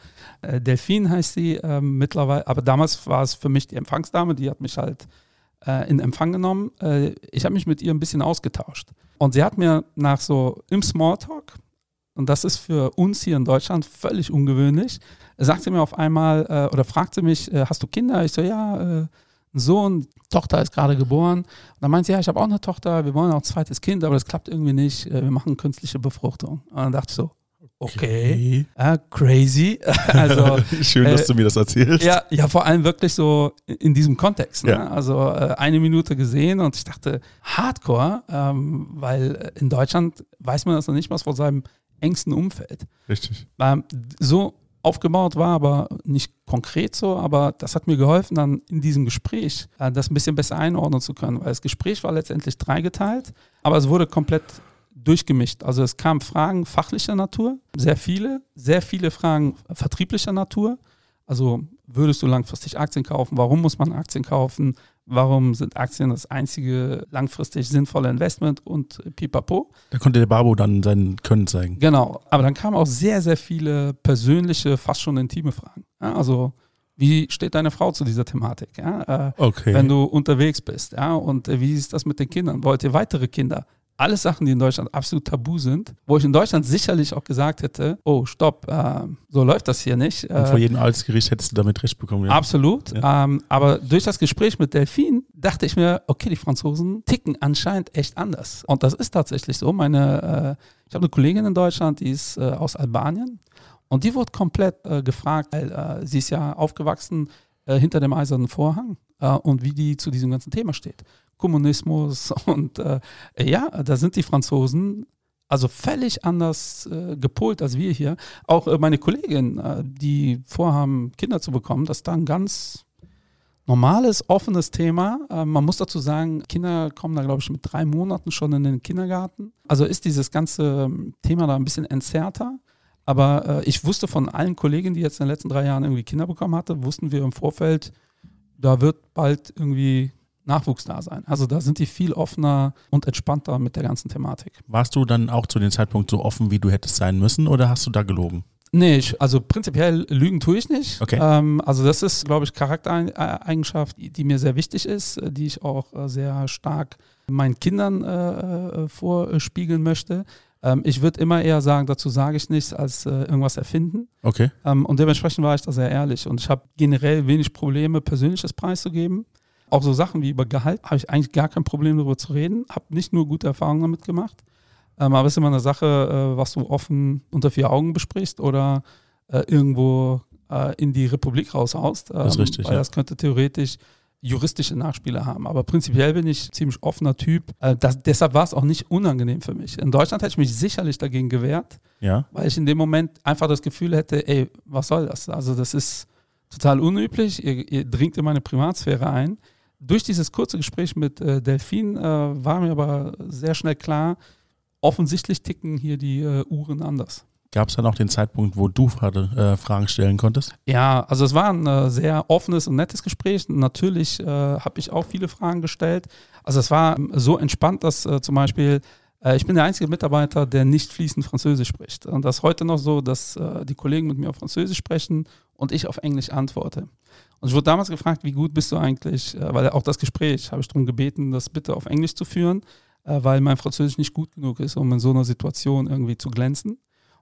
Äh, Delphine heißt sie ähm, mittlerweile, aber damals war es für mich die Empfangsdame, die hat mich halt in Empfang genommen. ich habe mich mit ihr ein bisschen ausgetauscht. Und sie hat mir nach so im Smalltalk, und das ist für uns hier in Deutschland völlig ungewöhnlich, sagt sie mir auf einmal äh, oder fragt sie mich, äh, hast du Kinder? Ich so, ja, äh, Sohn, Tochter ist gerade geboren. Und dann meint sie, ja, ich habe auch eine Tochter, wir wollen auch ein zweites Kind, aber das klappt irgendwie nicht. Äh, wir machen künstliche Befruchtung. Und dann dachte ich so, okay, okay. crazy. also, Schön, dass äh, du mir das erzählst. Ja, ja, vor allem wirklich so in diesem Kontext. Ne? Ja. Also äh, eine Minute gesehen und ich dachte, Hardcore, ähm, weil in Deutschland weiß man das noch nicht mal von seinem engsten Umfeld. Richtig. Ähm, so aufgebaut war, aber nicht konkret so. Aber das hat mir geholfen, dann in diesem Gespräch äh, das ein bisschen besser einordnen zu können, weil das Gespräch war letztendlich dreigeteilt, aber es wurde komplett durchgemischt. Also es kamen Fragen fachlicher Natur, sehr viele, sehr viele Fragen vertrieblicher Natur. Also würdest du langfristig Aktien kaufen? Warum muss man Aktien kaufen? Warum sind Aktien das einzige langfristig sinnvolle Investment und pipapo? Da konnte der Babo dann sein Können zeigen. Genau, aber dann kamen auch sehr, sehr viele persönliche, fast schon intime Fragen. Ja, also wie steht deine Frau zu dieser Thematik? Ja, äh, okay. Wenn du unterwegs bist, ja, und äh, wie ist das mit den Kindern? Wollt ihr weitere Kinder? Alles Sachen, die in Deutschland absolut tabu sind, wo ich in Deutschland sicherlich auch gesagt hätte, oh, stopp, äh, so läuft das hier nicht. Und vor äh, jedem Amtsgericht hättest du damit recht bekommen. Ja. Absolut. Ja. Ähm, aber durch das Gespräch mit Delphine dachte ich mir, okay, die Franzosen ticken anscheinend echt anders. Und das ist tatsächlich so. Meine, äh, ich habe eine Kollegin in Deutschland, die ist äh, aus Albanien. Und die wurde komplett äh, gefragt, weil äh, sie ist ja aufgewachsen hinter dem eisernen Vorhang und wie die zu diesem ganzen Thema steht. Kommunismus und äh, ja, da sind die Franzosen also völlig anders äh, gepolt als wir hier. Auch äh, meine Kollegin, äh, die vorhaben, Kinder zu bekommen, das ist da ein ganz normales, offenes Thema. Äh, man muss dazu sagen, Kinder kommen da, glaube ich, mit drei Monaten schon in den Kindergarten. Also ist dieses ganze ähm, Thema da ein bisschen entzerrter. Aber äh, ich wusste von allen Kollegen, die jetzt in den letzten drei Jahren irgendwie Kinder bekommen hatten, wussten wir im Vorfeld, da wird bald irgendwie Nachwuchs da sein. Also da sind die viel offener und entspannter mit der ganzen Thematik. Warst du dann auch zu dem Zeitpunkt so offen, wie du hättest sein müssen oder hast du da gelogen? Nee, ich, also prinzipiell lügen tue ich nicht. Okay. Ähm, also das ist, glaube ich, Charaktereigenschaft, die, die, mir sehr wichtig ist, die ich auch äh, sehr stark meinen Kindern äh, äh vorspiegeln möchte. Ähm, ich würde immer eher sagen, dazu sage ich nichts, als äh, irgendwas erfinden. Okay. Ähm, und dementsprechend war ich da sehr ehrlich. Und ich habe generell wenig Probleme, Persönliches preiszugeben. Auch so Sachen wie über Gehalt habe ich eigentlich gar kein Problem darüber zu reden. Habe nicht nur gute Erfahrungen damit gemacht. Ähm, aber es ist immer eine Sache, äh, was du offen unter vier Augen besprichst oder äh, irgendwo äh, in die Republik raushaust. das ist ähm, richtig. Weil ja. das könnte theoretisch juristische Nachspiele haben. Aber prinzipiell bin ich ziemlich offener Typ. Äh, das, deshalb war es auch nicht unangenehm für mich. In Deutschland hätte ich mich sicherlich dagegen gewehrt, ja. weil ich in dem Moment einfach das Gefühl hätte, ey, was soll das? Also das ist total unüblich, ihr, ihr dringt in meine Privatsphäre ein. Durch dieses kurze Gespräch mit äh, Delphine äh, war mir aber sehr schnell klar, offensichtlich ticken hier die äh, Uhren anders. Gab es dann auch den Zeitpunkt, wo du äh, Fragen stellen konntest? Ja, also es war ein äh, sehr offenes und nettes Gespräch. Natürlich äh, habe ich auch viele Fragen gestellt. Also es war so entspannt, dass zum Beispiel ich bin der einzige Mitarbeiter, der nicht fließend Französisch spricht. Und das ist heute noch so, dass die Kollegen mit mir auf Französisch sprechen und ich auf Englisch antworte. Und ich wurde damals gefragt, wie gut bist du eigentlich, weil auch das Gespräch habe ich darum gebeten, das bitte auf Englisch zu führen, weil mein Französisch nicht gut genug ist, um in so einer Situation irgendwie zu glänzen.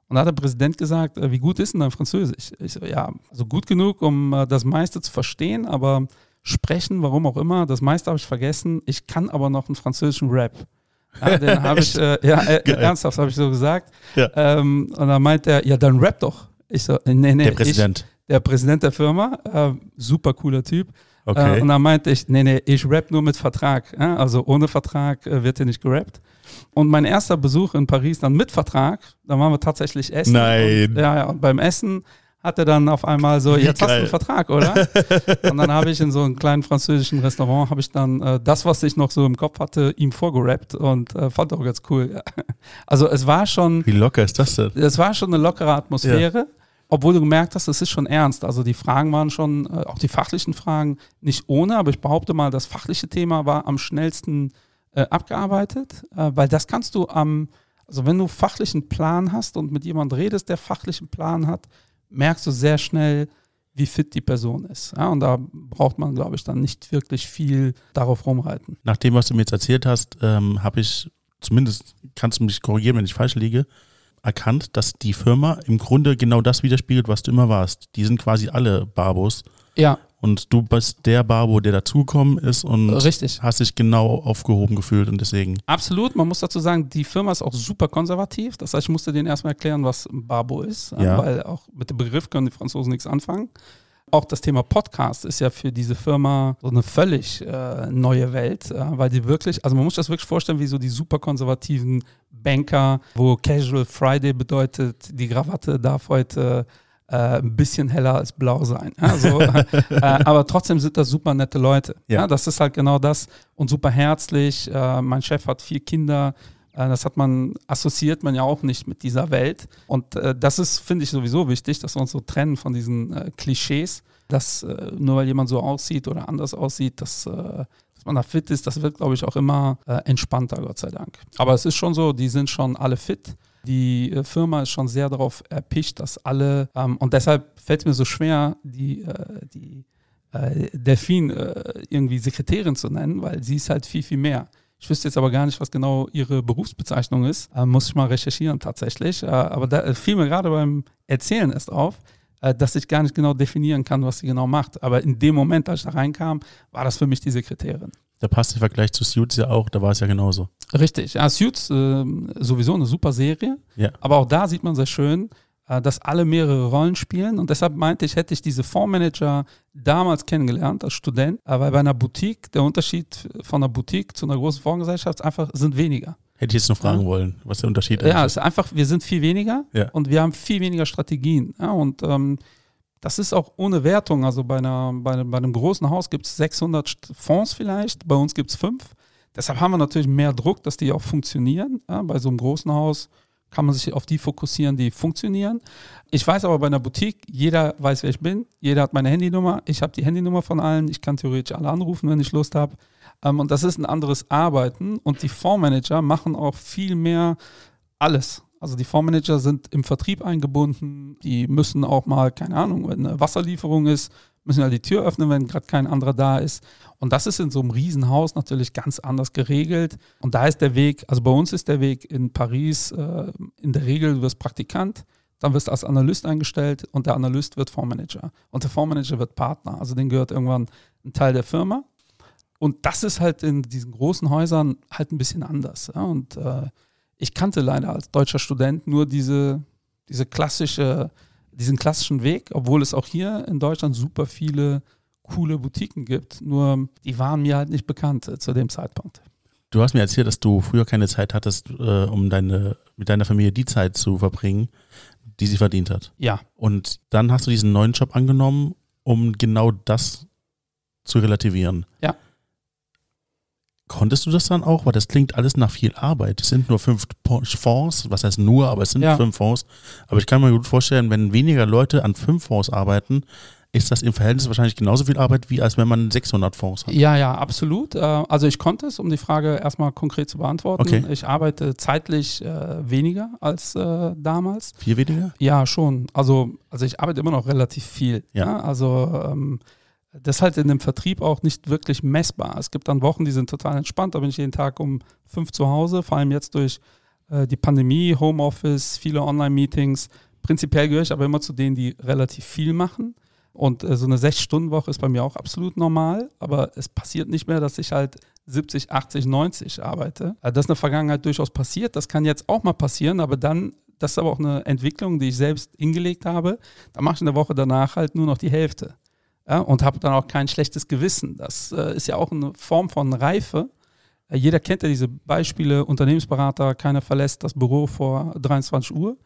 Und da hat der Präsident gesagt, äh, wie gut ist denn dein Französisch? Ich so, ja, also gut genug, um äh, das meiste zu verstehen, aber sprechen, warum auch immer, das meiste habe ich vergessen. Ich kann aber noch einen französischen Rap. Ja, den habe ich, äh, ja, äh, ernsthaft habe ich so gesagt. Ja. Ähm, und dann meint er, ja, dann rap doch. Ich so, nee, nee. Der Präsident. Der Präsident der Firma, äh, super cooler Typ. Okay. Äh, und dann meinte ich, nee, nee, ich rap nur mit Vertrag. Ja? Also ohne Vertrag äh, wird hier nicht gerappt. Und mein erster Besuch in Paris dann mit Vertrag, da waren wir tatsächlich essen. Nein. Und, ja, ja, und beim Essen hat er dann auf einmal so, jetzt hast du einen Vertrag, oder? und dann habe ich in so einem kleinen französischen Restaurant, habe ich dann äh, das, was ich noch so im Kopf hatte, ihm vorgerappt und äh, fand auch ganz cool. also es war schon... Wie locker ist das denn? Es war schon eine lockere Atmosphäre. Ja. Obwohl du gemerkt hast, es ist schon ernst. Also die Fragen waren schon, äh, auch die fachlichen Fragen, nicht ohne, aber ich behaupte mal, das fachliche Thema war am schnellsten äh, abgearbeitet, äh, weil das kannst du am, also wenn du fachlichen Plan hast und mit jemandem redest, der fachlichen Plan hat, merkst du sehr schnell, wie fit die Person ist. Ja, und da braucht man, glaube ich, dann nicht wirklich viel darauf rumreiten. Nach dem, was du mir jetzt erzählt hast, ähm, habe ich, zumindest kannst du mich korrigieren, wenn ich falsch liege, erkannt, dass die Firma im Grunde genau das widerspiegelt, was du immer warst. Die sind quasi alle Barbos. Ja. Und du bist der Barbo, der dazugekommen ist und Richtig. hast dich genau aufgehoben gefühlt und deswegen. Absolut, man muss dazu sagen, die Firma ist auch super konservativ. Das heißt, ich musste denen erstmal erklären, was ein Barbo ist, ja. weil auch mit dem Begriff können die Franzosen nichts anfangen. Auch das Thema Podcast ist ja für diese Firma so eine völlig äh, neue Welt, äh, weil die wirklich, also man muss das wirklich vorstellen, wie so die super konservativen Banker, wo Casual Friday bedeutet, die Krawatte darf heute äh, ein bisschen heller als blau sein. Also, aber trotzdem sind das super nette Leute. Ja. ja. das ist halt genau das und super herzlich. Äh, mein Chef hat vier Kinder. Äh, das hat man, assoziiert man ja auch nicht mit dieser Welt. Und äh, das ist, finde ich, sowieso wichtig, dass wir uns so trennen von diesen äh, Klischees, dass nur weil jemand so aussieht oder anders aussieht, dass, dass man da fit ist, das wird, glaube ich, auch immer entspannter, Gott sei Dank. Aber es ist schon so, die sind schon alle fit. Die Firma ist schon sehr darauf erpicht, dass alle, ähm, und deshalb fällt es mir so schwer, die, die äh, irgendwie Sekretärin zu nennen, weil sie ist halt viel, viel mehr. Ich wüsste jetzt aber gar nicht, was genau ihre Berufsbezeichnung ist. Äh, muss ich mal recherchieren tatsächlich. Äh, aber da fiel mir gerade beim Erzählen erst auf, dass ich gar nicht genau definieren kann, was sie genau macht. Aber in dem Moment, als ich da reinkam, war das für mich die Sekretärin. Da passt der Vergleich zu Suits ja auch, da war es ja genauso. Richtig, ja, Suits äh, sowieso eine super Serie, ja. aber auch da sieht man sehr schön, äh, dass alle mehrere Rollen spielen und deshalb meinte ich, hätte ich diese Fondsmanager damals kennengelernt als Student, äh, weil bei einer Boutique, der Unterschied von einer Boutique zu einer großen Fondsgesellschaft einfach sind weniger. Hätte ich jetzt noch fragen ja. wollen, was der Unterschied ist. Ja, es ist einfach, wir sind viel weniger ja. und wir haben viel weniger Strategien. Ja, und ähm, das ist auch ohne Wertung. Also bei, einer, bei, bei einem großen Haus gibt es 600 Fonds vielleicht, bei uns gibt es fünf. Deshalb haben wir natürlich mehr Druck, dass die auch funktionieren. Bei so einem großen Haus kann man sich auf die fokussieren, die funktionieren. Ich weiß aber bei einer Boutique, jeder weiß, wer ich bin, jeder hat meine Handynummer, ich habe die Handynummer von allen, ich kann theoretisch alle anrufen, wenn ich Lust habe. Ähm, und das ist ein anderes Arbeiten und die Fondsmanager machen auch viel mehr alles. Also die Fondsmanager sind im Vertrieb eingebunden, die müssen auch mal, keine Ahnung, wenn eine Wasserlieferung ist, müssen ja die Tür öffnen, wenn gerade kein anderer da ist. Und das ist in so einem Riesenhaus natürlich ganz anders geregelt. Und da ist der Weg, also bei uns ist der Weg in Paris äh, in der Regel, du wirst Praktikant, dann wirst du als Analyst eingestellt und der Analyst wird Fondsmanager. Und der Fondsmanager wird Partner. Also den gehört irgendwann ein Teil der Firma. Und das ist halt in diesen großen Häusern halt ein bisschen anders. Ja? Und äh, ich kannte leider als deutscher Student nur diese, diese klassische, diesen klassischen Weg, obwohl es auch hier in Deutschland super viele coole Boutiquen gibt. Nur die waren mir halt nicht bekannt äh, zu dem Zeitpunkt. Du hast mir erzählt, dass du früher keine Zeit hattest, äh, um deine, mit deiner Familie die Zeit zu verbringen, die sie verdient hat. Ja. Und dann hast du diesen neuen Job angenommen, um genau das zu relativieren. Ja. Konntest du das dann auch? Weil das klingt alles nach viel Arbeit. Es sind nur fünf Fonds, was heißt nur, aber es sind Ja. fünf Fonds. Aber ich kann mir gut vorstellen, wenn weniger Leute an fünf Fonds arbeiten, ist das im Verhältnis wahrscheinlich genauso viel Arbeit, wie als wenn man 600 Fonds hat. Ja, ja, absolut. Äh, Also ich konnte es, um die Frage erstmal konkret zu beantworten. Okay. Ich arbeite zeitlich äh, weniger als äh, damals. Viel weniger? Ja, schon. Also, also ich arbeite immer noch relativ viel. Ja. Ja. Also ähm, das ist halt in dem Vertrieb auch nicht wirklich messbar. Es gibt dann Wochen, die sind total entspannt. Da bin ich jeden Tag um fünf zu Hause, vor allem jetzt durch äh, die Pandemie, Homeoffice, viele Online-Meetings. Prinzipiell gehöre ich aber immer zu denen, die relativ viel machen. Und äh, so eine Sechs-Stunden-Woche ist bei mir auch absolut normal. Aber es passiert nicht mehr, dass ich halt 70, 80, 90 arbeite. Äh, Das ist in der Vergangenheit durchaus passiert. Das kann jetzt auch mal passieren, aber dann, das ist aber auch eine Entwicklung, die ich selbst hingelegt habe. Da mache ich in der Woche danach halt nur noch die Hälfte. Ja, und habe dann auch kein schlechtes Gewissen. Das äh, ist ja auch eine Form von Reife. Äh, jeder kennt ja diese Beispiele, Unternehmensberater, keiner verlässt das Büro vor 23 Uhr.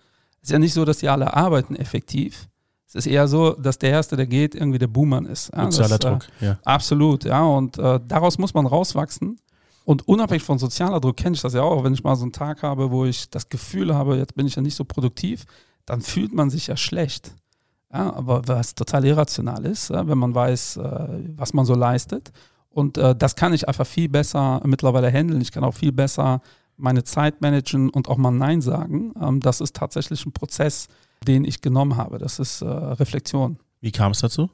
Es ist ja nicht so, dass die alle arbeiten effektiv. Es ist eher so, dass der Erste, der geht, irgendwie der Buhmann ist. Ja, Sozialer das, äh, Druck, ja. Absolut, ja. Und äh, daraus muss man rauswachsen. Und unabhängig von sozialer Druck kenne ich das ja auch. Wenn ich mal so einen Tag habe, wo ich das Gefühl habe, jetzt bin ich ja nicht so produktiv, dann fühlt man sich ja schlecht. Ja, aber was total irrational ist, wenn man weiß, äh, was man so leistet. Und äh, das kann ich einfach viel besser mittlerweile handeln. Ich kann auch viel besser meine Zeit managen und auch mal Nein sagen. Ähm, das ist tatsächlich ein Prozess, den ich genommen habe. Das ist äh, Reflexion. Wie kam es dazu?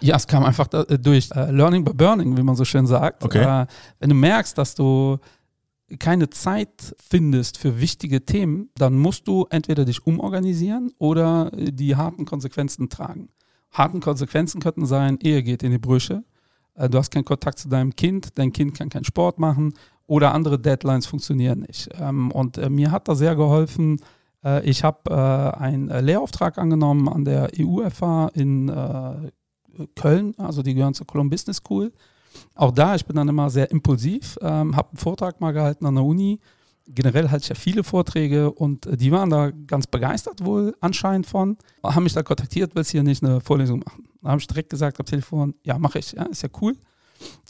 Ja, es kam einfach durch Learning by Burning, wie man so schön sagt. Okay. Wenn du merkst, dass du keine Zeit findest für wichtige Themen, dann musst du entweder dich umorganisieren oder äh, die harten Konsequenzen tragen. Harten Konsequenzen könnten sein, Ehe geht in die Brüche, äh, du hast keinen Kontakt zu deinem Kind, dein Kind kann keinen Sport machen oder andere Deadlines funktionieren nicht. Ähm, und äh, mir hat da sehr geholfen, ich habe einen Lehrauftrag angenommen an der EUFA in Köln, also die gehören zur Cologne Business School. Auch da, ich bin dann immer sehr impulsiv, ähm, habe einen Vortrag mal gehalten an der Uni. Generell halte ich ja viele Vorträge und äh, die waren da ganz begeistert wohl anscheinend von, haben mich da kontaktiert, willst du hier nicht eine Vorlesung machen? Da habe ich direkt gesagt am Telefon, ja, mache ich, ja, ist ja cool.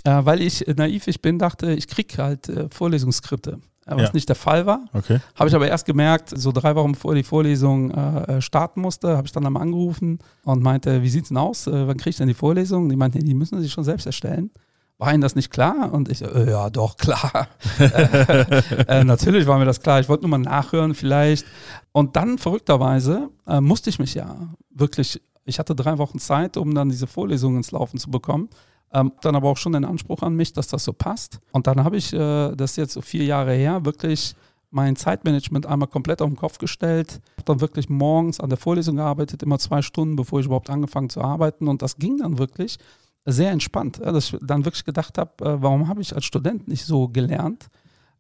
Äh, weil ich äh, naiv ich bin, dachte, ich kriege halt äh, Vorlesungsskripte. Äh, was Ja. nicht der Fall war. Okay. Habe ich aber erst gemerkt, so drei Wochen bevor die Vorlesung äh, starten musste, habe ich dann einmal angerufen und meinte, wie sieht's denn aus? Äh, wann kriege ich denn die Vorlesung? Die meinten, die müssen sich schon selbst erstellen. War Ihnen das nicht klar? Und ich, äh, ja, doch, klar. äh, natürlich war mir das klar. Ich wollte nur mal nachhören vielleicht. Und dann, verrückterweise, äh, musste ich mich ja wirklich, ich hatte drei Wochen Zeit, um dann diese Vorlesung ins Laufen zu bekommen. Ähm, dann aber auch schon den Anspruch an mich, dass das so passt. Und dann habe ich, äh, das jetzt so vier Jahre her, wirklich mein Zeitmanagement einmal komplett auf den Kopf gestellt. Habe dann wirklich morgens an der Vorlesung gearbeitet, immer zwei Stunden, bevor ich überhaupt angefangen zu arbeiten. Und das ging dann wirklich sehr entspannt. Dass ich dann wirklich gedacht habe, äh, warum habe ich als Student nicht so gelernt?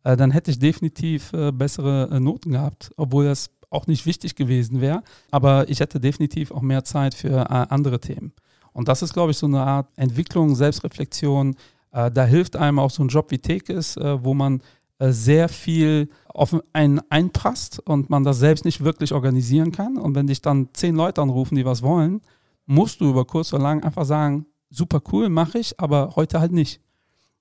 Äh, dann hätte ich definitiv äh, bessere Noten gehabt, obwohl das auch nicht wichtig gewesen wäre. Aber ich hätte definitiv auch mehr Zeit für andere Themen. Und das ist, glaube ich, so eine Art Entwicklung, Selbstreflexion. Da hilft einem auch so ein Job wie Tekes, äh, wo man sehr viel auf einen einpasst und man das selbst nicht wirklich organisieren kann. Und wenn dich dann zehn Leute anrufen, die was wollen, musst du über kurz oder lang einfach sagen, super cool, mache ich, aber heute halt nicht.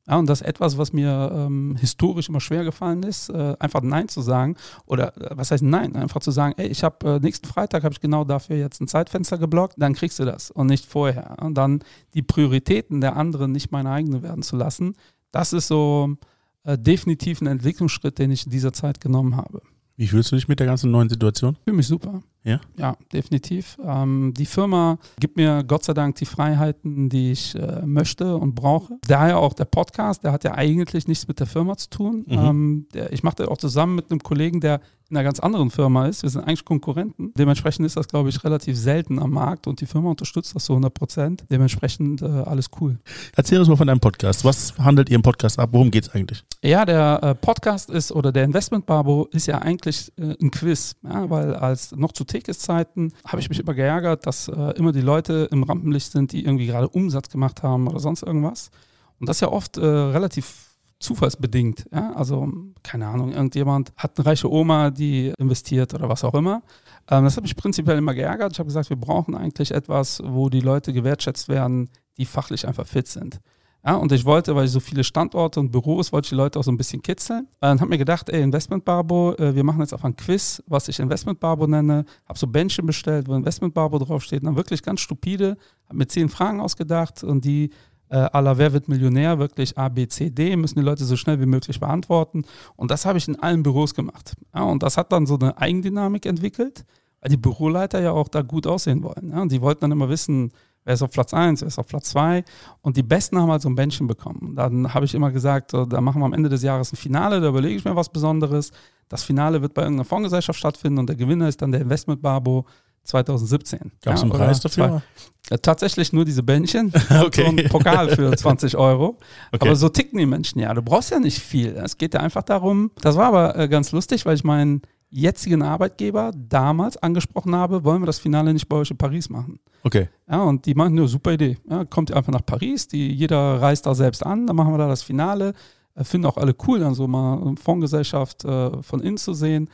Ja, und das ist etwas, was mir ähm, historisch immer schwer gefallen ist, äh, einfach Nein zu sagen. Oder äh, was heißt Nein? Einfach zu sagen, ey, ich habe äh, nächsten Freitag habe ich genau dafür jetzt ein Zeitfenster geblockt, dann kriegst du das und nicht vorher. Und dann die Prioritäten der anderen nicht meine eigene werden zu lassen, das ist so äh, definitiv ein Entwicklungsschritt, den ich in dieser Zeit genommen habe. Wie fühlst du dich mit der ganzen neuen Situation? Fühle mich super. Ja? Ja, definitiv. Ähm, die Firma gibt mir Gott sei Dank die Freiheiten, die ich äh, möchte und brauche. Daher auch der Podcast, der hat ja eigentlich nichts mit der Firma zu tun. Mhm. Ähm, der, ich mache das auch zusammen mit einem Kollegen, der in einer ganz anderen Firma ist. Wir sind eigentlich Konkurrenten. Dementsprechend ist das, glaube ich, relativ selten am Markt und die Firma unterstützt das zu 100 Prozent. Dementsprechend äh, alles cool. Erzähl uns mal von deinem Podcast. Was handelt ihr im Podcast ab? Worum geht es eigentlich? Ja, der äh, Podcast ist oder der Investment Babo ist ja eigentlich äh, ein Quiz, ja, weil als noch zu Tekes-Zeiten habe ich mich immer geärgert, dass äh, immer die Leute im Rampenlicht sind, die irgendwie gerade Umsatz gemacht haben oder sonst irgendwas. Und das ist ja oft äh, relativ zufallsbedingt. Ja? Also, keine Ahnung, irgendjemand hat eine reiche Oma, die investiert oder was auch immer. Ähm, das hat mich prinzipiell immer geärgert. Ich habe gesagt, wir brauchen eigentlich etwas, wo die Leute gewertschätzt werden, die fachlich einfach fit sind. Ja, und ich wollte, weil ich so viele Standorte und Büros, wollte ich die Leute auch so ein bisschen kitzeln. Äh, und habe mir gedacht, ey, Investment Barbo, äh, wir machen jetzt einfach ein Quiz, was ich Investment Barbo nenne. Habe so Bändchen bestellt, wo Investment Barbo draufsteht. Und dann wirklich ganz stupide, habe mir zehn Fragen ausgedacht und die äh, aller Wer wird Millionär, wirklich A, B, C, D, müssen die Leute so schnell wie möglich beantworten. Und das habe ich in allen Büros gemacht. Ja, und das hat dann so eine Eigendynamik entwickelt, weil die Büroleiter ja auch da gut aussehen wollen. Ja, und die wollten dann immer wissen, wer ist auf Platz 1, wer ist auf Platz 2. Und die Besten haben halt so ein Bändchen bekommen. Dann habe ich immer gesagt, so, da machen wir am Ende des Jahres ein Finale, da überlege ich mir was Besonderes. Das Finale wird bei irgendeiner Fondsgesellschaft stattfinden und der Gewinner ist dann der Investment Barbo 2017. Gab es Ja, einen Preis dafür? Zwei, äh, tatsächlich nur diese Bändchen Okay. und so ein Pokal für 20 Euro. Okay. Aber so ticken die Menschen ja. Du brauchst ja nicht viel. Es geht ja einfach darum. Das war aber äh, ganz lustig, weil ich meinen jetzigen Arbeitgeber damals angesprochen habe, wollen wir das Finale nicht bei euch in Paris machen. Okay. Ja, und die meinten, ja, super Idee. Ja, kommt ihr einfach nach Paris, die, jeder reist da selbst an, dann machen wir da das Finale. Äh, finden auch alle cool, dann so mal eine Fondsgesellschaft äh, von innen zu sehen.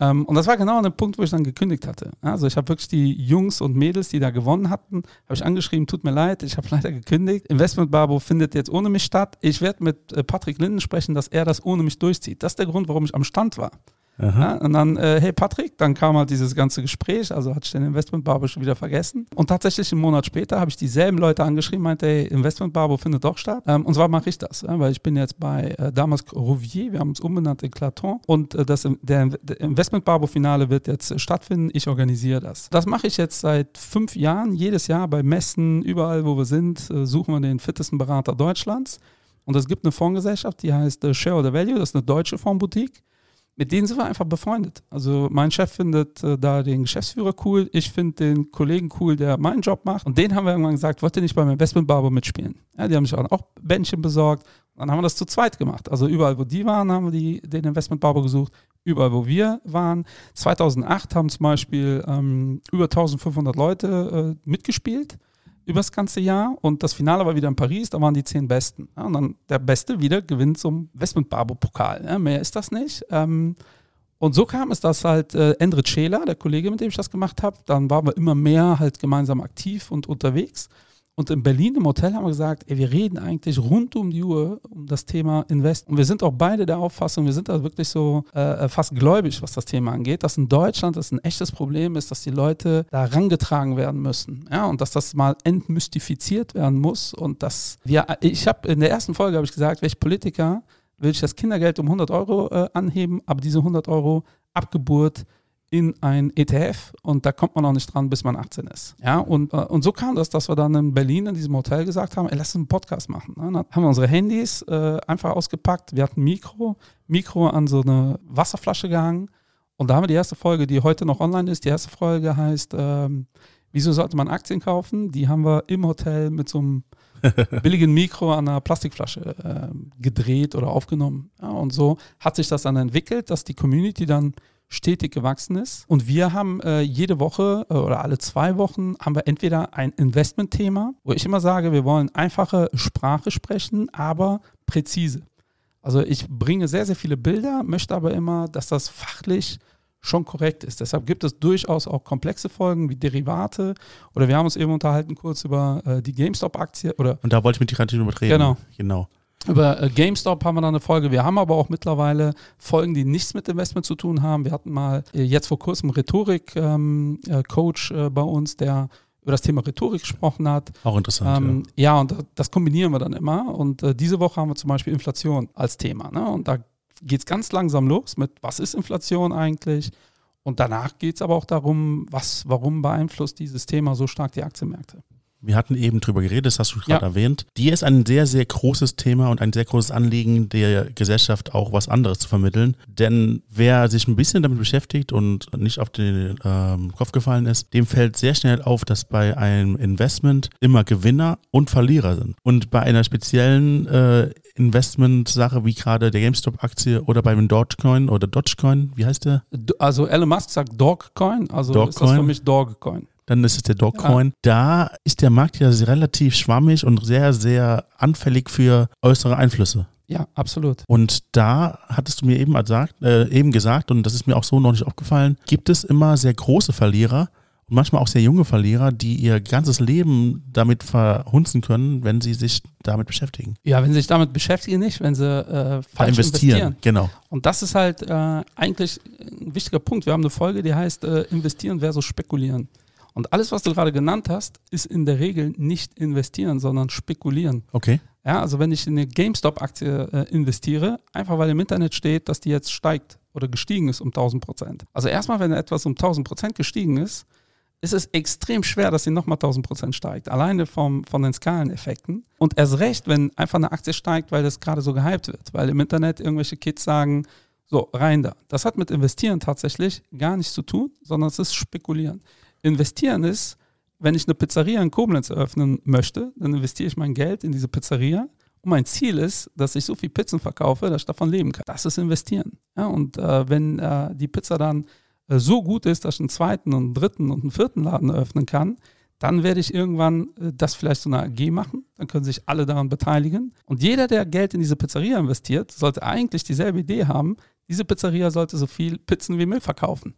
Ähm, und das war genau an dem Punkt, wo ich dann gekündigt hatte. Also ich habe wirklich die Jungs und Mädels, die da gewonnen hatten, habe ich angeschrieben, tut mir leid, ich habe leider gekündigt. Investment Barbo findet jetzt ohne mich statt. Ich werde mit äh, Patrick Linden sprechen, dass er das ohne mich durchzieht. Das ist der Grund, warum ich am Stand war. Ja, und dann, äh, hey Patrick, dann kam halt dieses ganze Gespräch, also hatte ich den Investment Barbo schon wieder vergessen. Und tatsächlich einen Monat später habe ich dieselben Leute angeschrieben, meinte, hey, Investment Barbo findet doch statt. Ähm, und zwar mache ich das, ja, weil ich bin jetzt bei äh, damals Rouvier, wir haben uns umbenannt in Claton und äh, das, der, der Investment Barbo Finale wird jetzt äh, stattfinden, ich organisiere das. Das mache ich jetzt seit fünf Jahren, jedes Jahr bei Messen, überall wo wir sind, äh, suchen wir den fittesten Berater Deutschlands. Und es gibt eine Fondsgesellschaft, die heißt äh, Shareholder Value, das ist eine deutsche Fondsboutique mit denen sind wir einfach befreundet. Also mein Chef findet äh, da den Geschäftsführer cool, ich finde den Kollegen cool, der meinen Job macht. Und den haben wir irgendwann gesagt, wollt ihr nicht beim Investment Barber mitspielen? Ja, die haben sich auch, Bändchen besorgt. Dann haben wir das zu zweit gemacht. Also überall, wo die waren, haben wir die, den Investment Barber gesucht. Überall, wo wir waren. 2008 haben zum Beispiel ähm, über 1500 Leute äh, mitgespielt über das ganze Jahr und das Finale war wieder in Paris, da waren die zehn Besten. Ja, und dann der Beste wieder gewinnt zum Westment Barbo Pokal. Ja, mehr ist das nicht. Ähm, und so kam es, dass halt äh, Endre Scheler, der Kollege, mit dem ich das gemacht habe, dann waren wir immer mehr halt gemeinsam aktiv und unterwegs. Und in Berlin im Hotel haben wir gesagt, ey, wir reden eigentlich rund um die Uhr um das Thema Invest. Und wir sind auch beide der Auffassung, wir sind da wirklich so äh, fast gläubig, was das Thema angeht, dass in Deutschland das ein echtes Problem ist, dass die Leute da rangetragen werden müssen. Ja, und dass das mal entmystifiziert werden muss. Und dass wir, ich habe in der ersten Folge habe ich gesagt, welch Politiker will ich das Kindergeld um 100 Euro äh, anheben, aber diese 100 Euro ab Geburt in ein ETF und da kommt man auch nicht dran, bis man 18 ist. Ja, und, äh, und so kam das, dass wir dann in Berlin in diesem Hotel gesagt haben, ey, lass uns einen Podcast machen. Ne? Dann haben wir unsere Handys äh, einfach ausgepackt, wir hatten ein Mikro, Mikro an so eine Wasserflasche gehangen und da haben wir die erste Folge, die heute noch online ist, die erste Folge heißt, ähm, wieso sollte man Aktien kaufen? Die haben wir im Hotel mit so einem billigen Mikro an einer Plastikflasche äh, gedreht oder aufgenommen. Ja, und so hat sich das dann entwickelt, dass die Community dann stetig gewachsen ist. Und wir haben äh, jede Woche äh, oder alle zwei Wochen haben wir entweder ein Investmentthema, wo ich immer sage, wir wollen einfache Sprache sprechen, aber präzise. Also ich bringe sehr, sehr viele Bilder, möchte aber immer, dass das fachlich schon korrekt ist. Deshalb gibt es durchaus auch komplexe Folgen wie Derivate oder wir haben uns eben unterhalten kurz über äh, die GameStop-Aktie oder Und da wollte ich mit dir gerade drüber reden. Genau. Genau. Über äh, GameStop haben wir dann eine Folge. Wir haben aber auch mittlerweile Folgen, die nichts mit Investment zu tun haben. Wir hatten mal äh, jetzt vor kurzem Rhetorik-Coach äh, bei uns, der über das Thema Rhetorik gesprochen hat. Auch interessant. Ähm, ja. und das, das kombinieren wir dann immer. Und äh, diese Woche haben wir zum Beispiel Inflation als Thema. Ne? Und da geht es ganz langsam los mit, was ist Inflation eigentlich? Und danach geht es aber auch darum, was, warum beeinflusst dieses Thema so stark die Aktienmärkte. Wir hatten eben drüber geredet, das hast du gerade ja. erwähnt. Dir ist ein sehr, sehr großes Thema und ein sehr großes Anliegen der Gesellschaft auch was anderes zu vermitteln. Denn wer sich ein bisschen damit beschäftigt und nicht auf den ähm, Kopf gefallen ist, dem fällt sehr schnell auf, dass bei einem Investment immer Gewinner und Verlierer sind. Und bei einer speziellen äh, Investment-Sache wie gerade der GameStop-Aktie oder beim Dogecoin oder Dogecoin, wie heißt der? Also Elon Musk sagt Dogecoin, also Dogecoin. ist das für mich Dogecoin dann ist es der Dogcoin. Ja. Da ist der Markt ja relativ schwammig und sehr, sehr anfällig für äußere Einflüsse. Ja, absolut. Und da hattest du mir eben gesagt, äh, eben gesagt, und das ist mir auch so noch nicht aufgefallen, gibt es immer sehr große Verlierer und manchmal auch sehr junge Verlierer, die ihr ganzes Leben damit verhunzen können, wenn sie sich damit beschäftigen. Ja, wenn sie sich damit beschäftigen, nicht, wenn sie äh, falsch investieren. investieren. Genau. Und das ist halt äh, eigentlich ein wichtiger Punkt. Wir haben eine Folge, die heißt äh, Investieren versus Spekulieren. Und alles, was du gerade genannt hast, ist in der Regel nicht investieren, sondern spekulieren. Okay. Ja, also wenn ich in eine GameStop-Aktie äh, investiere, einfach weil im Internet steht, dass die jetzt steigt oder gestiegen ist um 1000 Prozent. Also erstmal, wenn etwas um 1000 Prozent gestiegen ist, ist es extrem schwer, dass sie nochmal 1000 Prozent steigt. Alleine vom, von den Skaleneffekten. Und erst recht, wenn einfach eine Aktie steigt, weil das gerade so gehypt wird. Weil im Internet irgendwelche Kids sagen, so, rein da. Das hat mit Investieren tatsächlich gar nichts zu tun, sondern es ist Spekulieren. Investieren ist, wenn ich eine Pizzeria in Koblenz eröffnen möchte, dann investiere ich mein Geld in diese Pizzeria. Und mein Ziel ist, dass ich so viel Pizzen verkaufe, dass ich davon leben kann. Das ist investieren. Ja, und äh, wenn äh, die Pizza dann äh, so gut ist, dass ich einen zweiten und einen dritten und einen vierten Laden eröffnen kann, dann werde ich irgendwann äh, das vielleicht so eine AG machen. Dann können sich alle daran beteiligen. Und jeder, der Geld in diese Pizzeria investiert, sollte eigentlich dieselbe Idee haben. Diese Pizzeria sollte so viel Pizzen wie Müll verkaufen.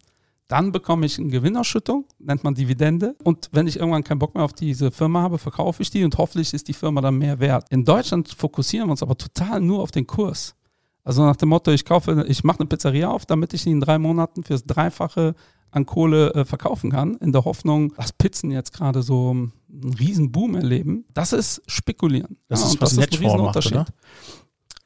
Dann bekomme ich eine Gewinnausschüttung, nennt man Dividende. Und wenn ich irgendwann keinen Bock mehr auf diese Firma habe, verkaufe ich die und hoffentlich ist die Firma dann mehr wert. In Deutschland fokussieren wir uns aber total nur auf den Kurs. Also nach dem Motto, ich kaufe, ich mache eine Pizzeria auf, damit ich sie in drei Monaten fürs Dreifache an Kohle äh, verkaufen kann, in der Hoffnung, dass Pizzen jetzt gerade so einen riesen Boom erleben. Das ist Spekulieren. Das ja, ist, was das ist ein Riesenunterschied. Macht,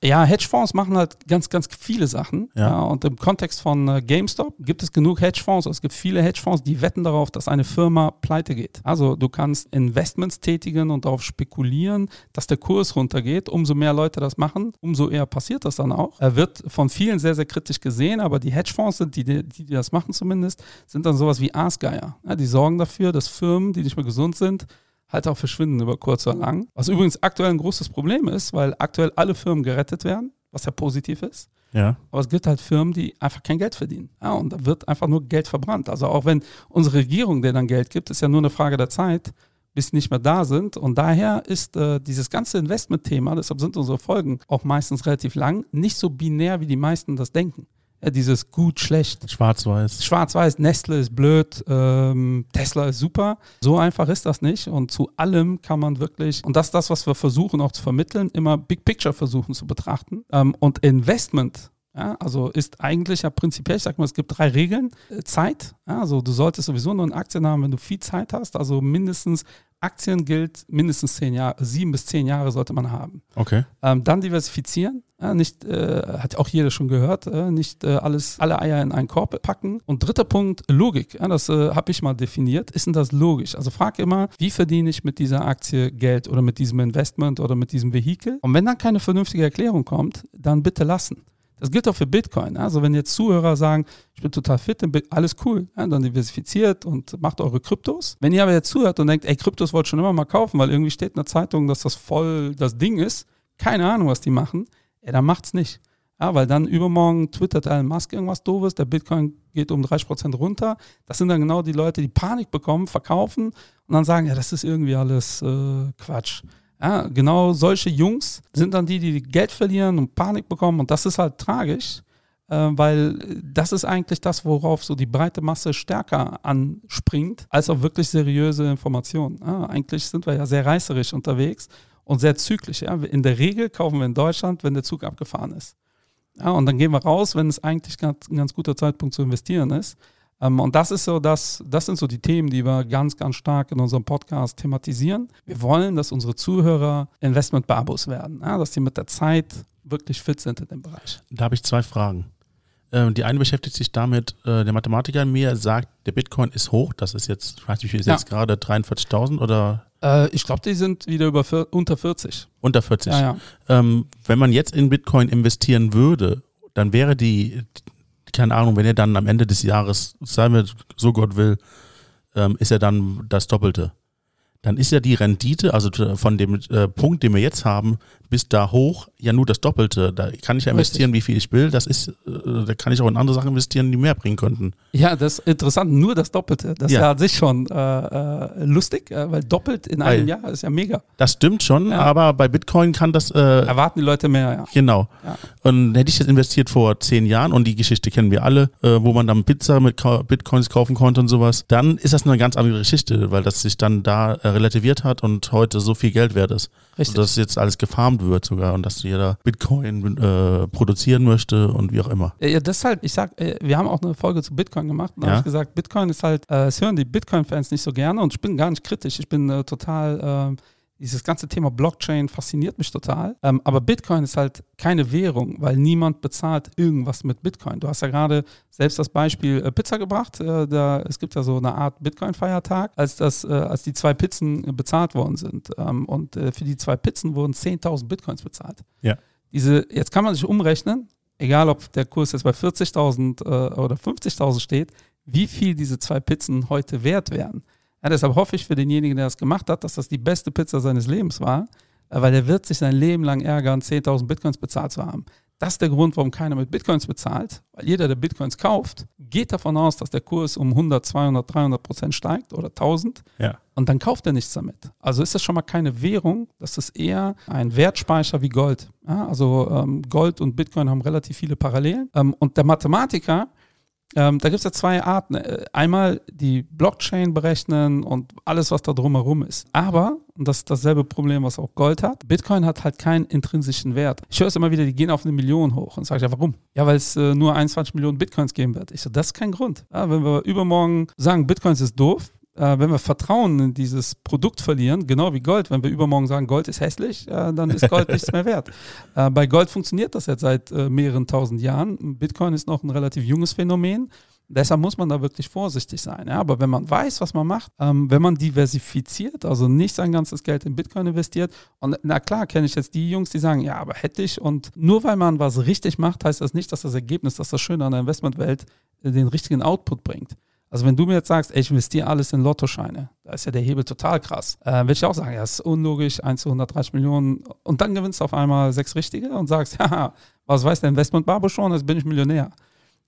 ja, Hedgefonds machen halt ganz, ganz viele Sachen. Ja. ja und im Kontext von äh, GameStop gibt es genug Hedgefonds. Es gibt viele Hedgefonds, die wetten darauf, dass eine Firma pleite geht. Also du kannst Investments tätigen und darauf spekulieren, dass der Kurs runtergeht. Umso mehr Leute das machen, umso eher passiert das dann auch. Er wird von vielen sehr, sehr kritisch gesehen, aber die Hedgefonds sind, die, die, die das machen zumindest, sind dann sowas wie Aasgeier. Ja, die sorgen dafür, dass Firmen, die nicht mehr gesund sind, halt auch verschwinden über kurz oder lang. Was übrigens aktuell ein großes Problem ist, weil aktuell alle Firmen gerettet werden, was ja positiv ist. Ja. Aber es gibt halt Firmen, die einfach kein Geld verdienen. Ja, und da wird einfach nur Geld verbrannt. Also auch wenn unsere Regierung der dann Geld gibt, ist ja nur eine Frage der Zeit, bis sie nicht mehr da sind. Und daher ist äh, dieses ganze Investment-Thema, deshalb sind unsere Folgen auch meistens relativ lang, nicht so binär, wie die meisten das denken. Ja, dieses gut, schlecht. Schwarz-Weiß. Schwarz-Weiß, Nestle ist blöd, ähm, Tesla ist super. So einfach ist das nicht. Und zu allem kann man wirklich, und das ist das, was wir versuchen auch zu vermitteln, immer Big Picture versuchen zu betrachten. Ähm, und Investment ja, also ist eigentlich ja prinzipiell, ich sag mal, es gibt drei Regeln. Äh, Zeit, ja, also du solltest sowieso nur eine Aktien haben, wenn du viel Zeit hast. Also mindestens Aktien gilt mindestens zehn Jahre, sieben bis zehn Jahre sollte man haben. Okay. Ähm, dann diversifizieren, ja, nicht, äh, hat auch jeder schon gehört, äh, nicht äh, alles, alle Eier in einen Korb packen. Und dritter Punkt, Logik. Ja, das äh, habe ich mal definiert. Ist denn das logisch? Also frag immer, wie verdiene ich mit dieser Aktie Geld oder mit diesem Investment oder mit diesem Vehikel? Und wenn dann keine vernünftige Erklärung kommt, dann bitte lassen. Das gilt auch für Bitcoin. Also wenn jetzt Zuhörer sagen, ich bin total fit, alles cool, ja, dann diversifiziert und macht eure Kryptos. Wenn ihr aber jetzt zuhört und denkt, ey, Kryptos wollte ich schon immer mal kaufen, weil irgendwie steht in der Zeitung, dass das voll das Ding ist, keine Ahnung, was die machen, ja, dann macht's nicht. Ja, weil dann übermorgen twittert Elon Musk irgendwas doofes, der Bitcoin geht um 30% runter. Das sind dann genau die Leute, die Panik bekommen, verkaufen und dann sagen, ja, das ist irgendwie alles äh, Quatsch. Ja, genau solche Jungs sind dann die, die Geld verlieren und Panik bekommen. Und das ist halt tragisch, äh, weil das ist eigentlich das, worauf so die breite Masse stärker anspringt, als auf wirklich seriöse Informationen. Ja, eigentlich sind wir ja sehr reißerisch unterwegs und sehr zyklisch. Ja. In der Regel kaufen wir in Deutschland, wenn der Zug abgefahren ist. Ja, und dann gehen wir raus, wenn es eigentlich ganz, ein ganz guter Zeitpunkt zu investieren ist. Ähm, und das ist so, das, das sind so die Themen, die wir ganz, ganz stark in unserem Podcast thematisieren. Wir wollen, dass unsere Zuhörer Investment-Babos werden, ja, dass sie mit der Zeit wirklich fit sind in dem Bereich. Da habe ich zwei Fragen. Ähm, die eine beschäftigt sich damit, äh, der Mathematiker in mir sagt, der Bitcoin ist hoch, das ist jetzt, ich weiß nicht, wie viel ist Ja. jetzt gerade, 43.000 oder Äh, ich glaube, die sind wieder über unter 40. unter 40. Ja, ja. Ähm, wenn man jetzt in Bitcoin investieren würde, dann wäre die, keine Ahnung, wenn er dann am Ende des Jahres, sagen wir, so Gott will, ähm, ist er dann das Doppelte. Dann ist ja die Rendite, also von dem äh, Punkt, den wir jetzt haben, bis da hoch, ja nur das Doppelte. Da kann ich ja investieren, wie viel ich will. Das ist, äh, da kann ich auch in andere Sachen investieren, die mehr bringen könnten. Ja, das ist interessant, nur das Doppelte. Das ist Ja. ja an sich schon äh, äh, lustig, äh, weil doppelt in einem Weil- Jahr ist ja mega. Das stimmt schon, Ja. aber bei Bitcoin kann das, äh, Erwarten die Leute mehr, ja. Genau. Ja. Und hätte ich das investiert vor zehn Jahren und die Geschichte kennen wir alle, wo man dann Pizza mit Bitcoins kaufen konnte und sowas, dann ist das eine ganz andere Geschichte, weil das sich dann da äh, relativiert hat und heute so viel Geld wert ist. Richtig. Und dass jetzt alles gefarmt wird sogar und dass jeder Bitcoin äh, produzieren möchte und wie auch immer. Ja, Ja, deshalb, ich sag, äh, wir haben auch eine Folge zu Bitcoin gemacht und da Ja. habe ich gesagt, Bitcoin ist halt, äh, es hören die Bitcoin-Fans nicht so gerne und ich bin gar nicht kritisch. Ich bin äh, total, ähm, dieses ganze Thema Blockchain fasziniert mich total. Ähm, aber Bitcoin ist halt keine Währung, weil niemand bezahlt irgendwas mit Bitcoin. Du hast ja gerade selbst das Beispiel äh, Pizza gebracht. Äh, da, es gibt ja so eine Art Bitcoin-Feiertag, als, das, äh, als die zwei Pizzen bezahlt worden sind. Ähm, und äh, für die zwei Pizzen wurden 10.000 Bitcoins bezahlt. Ja. Diese, jetzt kann man sich umrechnen, egal ob der Kurs jetzt bei 40.000 äh, oder 50.000 steht, wie viel diese zwei Pizzen heute wert wären. Ja, deshalb hoffe ich für denjenigen, der das gemacht hat, dass das die beste Pizza seines Lebens war, äh, weil er wird sich sein Leben lang ärgern, 10.000 Bitcoins bezahlt zu haben. Das ist der Grund, warum keiner mit Bitcoins bezahlt, weil jeder, der Bitcoins kauft, geht davon aus, dass der Kurs um 100, 200, 300 Prozent steigt oder 1000 Ja. und dann kauft er nichts damit. Also ist das schon mal keine Währung, das ist eher ein Wertspeicher wie Gold. Ja, also ähm, Gold und Bitcoin haben relativ viele Parallelen. Ähm, und der Mathematiker, ähm, da gibt es ja zwei Arten. Äh, Einmal die Blockchain berechnen und alles, was da drumherum ist. Aber, und das ist dasselbe Problem, was auch Gold hat, Bitcoin hat halt keinen intrinsischen Wert. Ich höre es immer wieder, die gehen auf eine Million hoch. Und sage ich, ja, warum? Ja, weil es äh, nur 21 Millionen Bitcoins geben wird. Ich so, das ist kein Grund. Ja, wenn wir übermorgen sagen, Bitcoins ist doof, äh, wenn wir Vertrauen in dieses Produkt verlieren, genau wie Gold, wenn wir übermorgen sagen, Gold ist hässlich, äh, dann ist Gold nichts mehr wert. Äh, bei Gold funktioniert das jetzt seit äh, mehreren tausend Jahren. Bitcoin ist noch ein relativ junges Phänomen. Deshalb muss man da wirklich vorsichtig sein. Ja? Aber wenn man weiß, was man macht, ähm, wenn man diversifiziert, also nicht sein ganzes Geld in Bitcoin investiert, und na klar kenne ich jetzt die Jungs, die sagen, ja, aber hätte ich, und nur weil man was richtig macht, heißt das nicht, dass das Ergebnis, dass das Schöne an der Investmentwelt äh, den richtigen Output bringt. Also wenn du mir jetzt sagst, ey, ich investiere alles in Lottoscheine, da ist ja der Hebel total krass, äh, würde ich auch sagen, ja, ist unlogisch, 1 zu 130 Millionen und dann gewinnst du auf einmal sechs Richtige und sagst, haha, was weiß der Investmentbarbo schon, jetzt bin ich Millionär.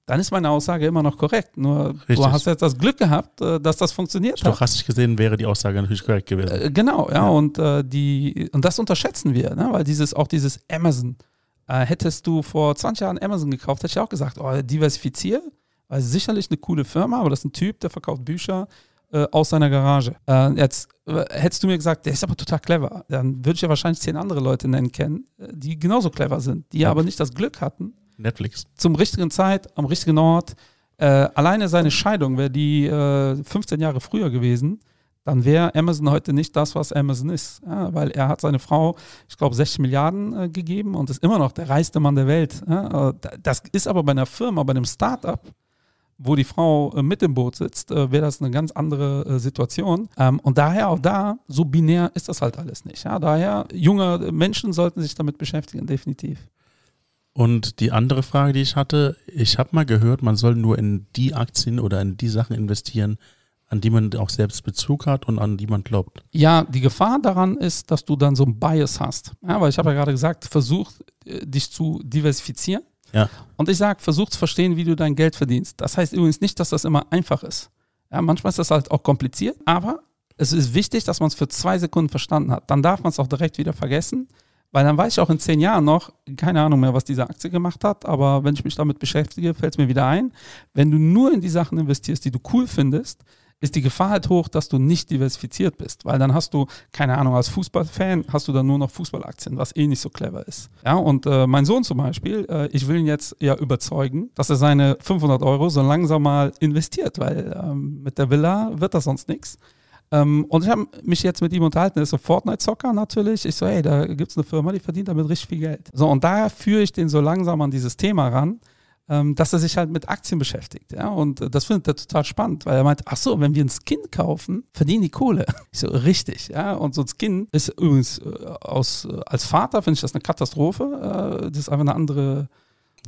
Dann ist meine Aussage immer noch korrekt. Nur Richtig. du hast jetzt das Glück gehabt, äh, dass das funktioniert hat. Stochastisch gesehen wäre die Aussage natürlich korrekt gewesen. Äh, Genau, ja, Ja. und äh, die und das unterschätzen wir, ne? weil dieses auch dieses Amazon. Hättest du vor 20 Jahren Amazon gekauft, hätte ich auch gesagt, oh, diversifizier, weil sicherlich eine coole Firma, aber das ist ein Typ, der verkauft Bücher äh, aus seiner Garage. Äh, jetzt äh, hättest du mir gesagt, der ist aber total clever, dann würde ich ja wahrscheinlich zehn andere Leute nennen kennen, äh, die genauso clever sind, die Ja. aber nicht das Glück hatten, Netflix. zum richtigen Zeit, am richtigen Ort. Äh, alleine seine Scheidung wäre die äh, 15 Jahre früher gewesen, dann wäre Amazon heute nicht das, was Amazon ist. Ja, weil er hat seine Frau, ich glaube, 60 Milliarden äh, gegeben und ist immer noch der reichste Mann der Welt. Ja, äh, da- das ist aber bei einer Firma, bei einem Start-up, wo die Frau äh, mit im Boot sitzt, äh, wäre das eine ganz andere äh, Situation. Ähm, und daher auch da, so binär ist das halt alles nicht. Ja? Daher, junge Menschen sollten sich damit beschäftigen, definitiv. Und die andere Frage, die ich hatte, ich habe mal gehört, man soll nur in die Aktien oder in die Sachen investieren, an die man auch selbst Bezug hat und an die man glaubt. Ja, die Gefahr daran ist, dass du dann so ein Bias hast. Ja, weil ich habe ja gerade gesagt, versuch dich zu diversifizieren. Ja. Und ich sage, versuch zu verstehen, wie du dein Geld verdienst. Das heißt übrigens nicht, dass das immer einfach ist. Ja, manchmal ist das halt auch kompliziert, aber es ist wichtig, dass man es für zwei Sekunden verstanden hat. Dann darf man es auch direkt wieder vergessen, weil dann weiß ich auch in zehn Jahren noch, keine Ahnung mehr, was diese Aktie gemacht hat, aber wenn ich mich damit beschäftige, fällt es mir wieder ein. Wenn du nur in die Sachen investierst, die du cool findest, ist die Gefahr halt hoch, dass du nicht diversifiziert bist, weil dann hast du, keine Ahnung, als Fußballfan hast du dann nur noch Fußballaktien, was eh nicht so clever ist. Ja, und äh, mein Sohn zum Beispiel, äh, ich will ihn jetzt ja überzeugen, dass er seine 500 Euro so langsam mal investiert, weil ähm, mit der Villa wird das sonst nichts. Ähm, und ich habe mich jetzt mit ihm unterhalten, er ist so Fortnite-Zocker natürlich. Ich so, hey, da gibt es eine Firma, die verdient damit richtig viel Geld. So, und daher führe ich den so langsam an dieses Thema ran, dass er sich halt mit Aktien beschäftigt. Ja? Und äh, das findet er total spannend, weil er meint, ach so, wenn wir ein Skin kaufen, verdienen die Kohle. Ich so, richtig. Ja? Und so ein Skin ist übrigens äh, aus, äh, als Vater finde ich das eine Katastrophe. Das ist einfach eine andere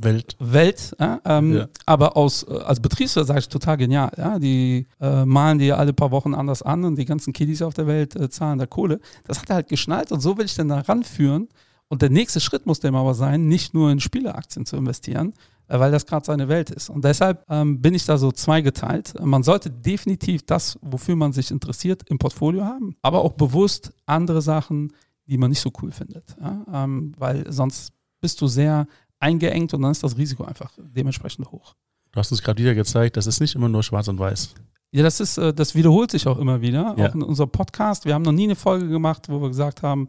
Welt. Welt, ja, ähm, ja. aber aus, als Betriebswirt sage ich total genial. Ja, die äh, malen die alle paar Wochen anders an und die ganzen Kiddies auf der Welt äh, zahlen da Kohle. Das hat er halt geschnallt und so will ich dann da ranführen. Und der nächste Schritt muss dem aber sein, nicht nur in Spieleaktien zu investieren, weil das gerade seine Welt ist. Und deshalb ähm, bin ich da so zweigeteilt. Man sollte definitiv das, wofür man sich interessiert, im Portfolio haben, aber auch bewusst andere Sachen, die man nicht so cool findet. Ja? Ähm, weil sonst bist du sehr eingeengt und dann ist das Risiko einfach dementsprechend hoch. Du hast es gerade wieder gezeigt, das ist nicht immer nur schwarz und weiß. Ja, das ist, äh, das wiederholt sich auch immer wieder. Ja. Auch in unserem Podcast. Wir haben noch nie eine Folge gemacht, wo wir gesagt haben,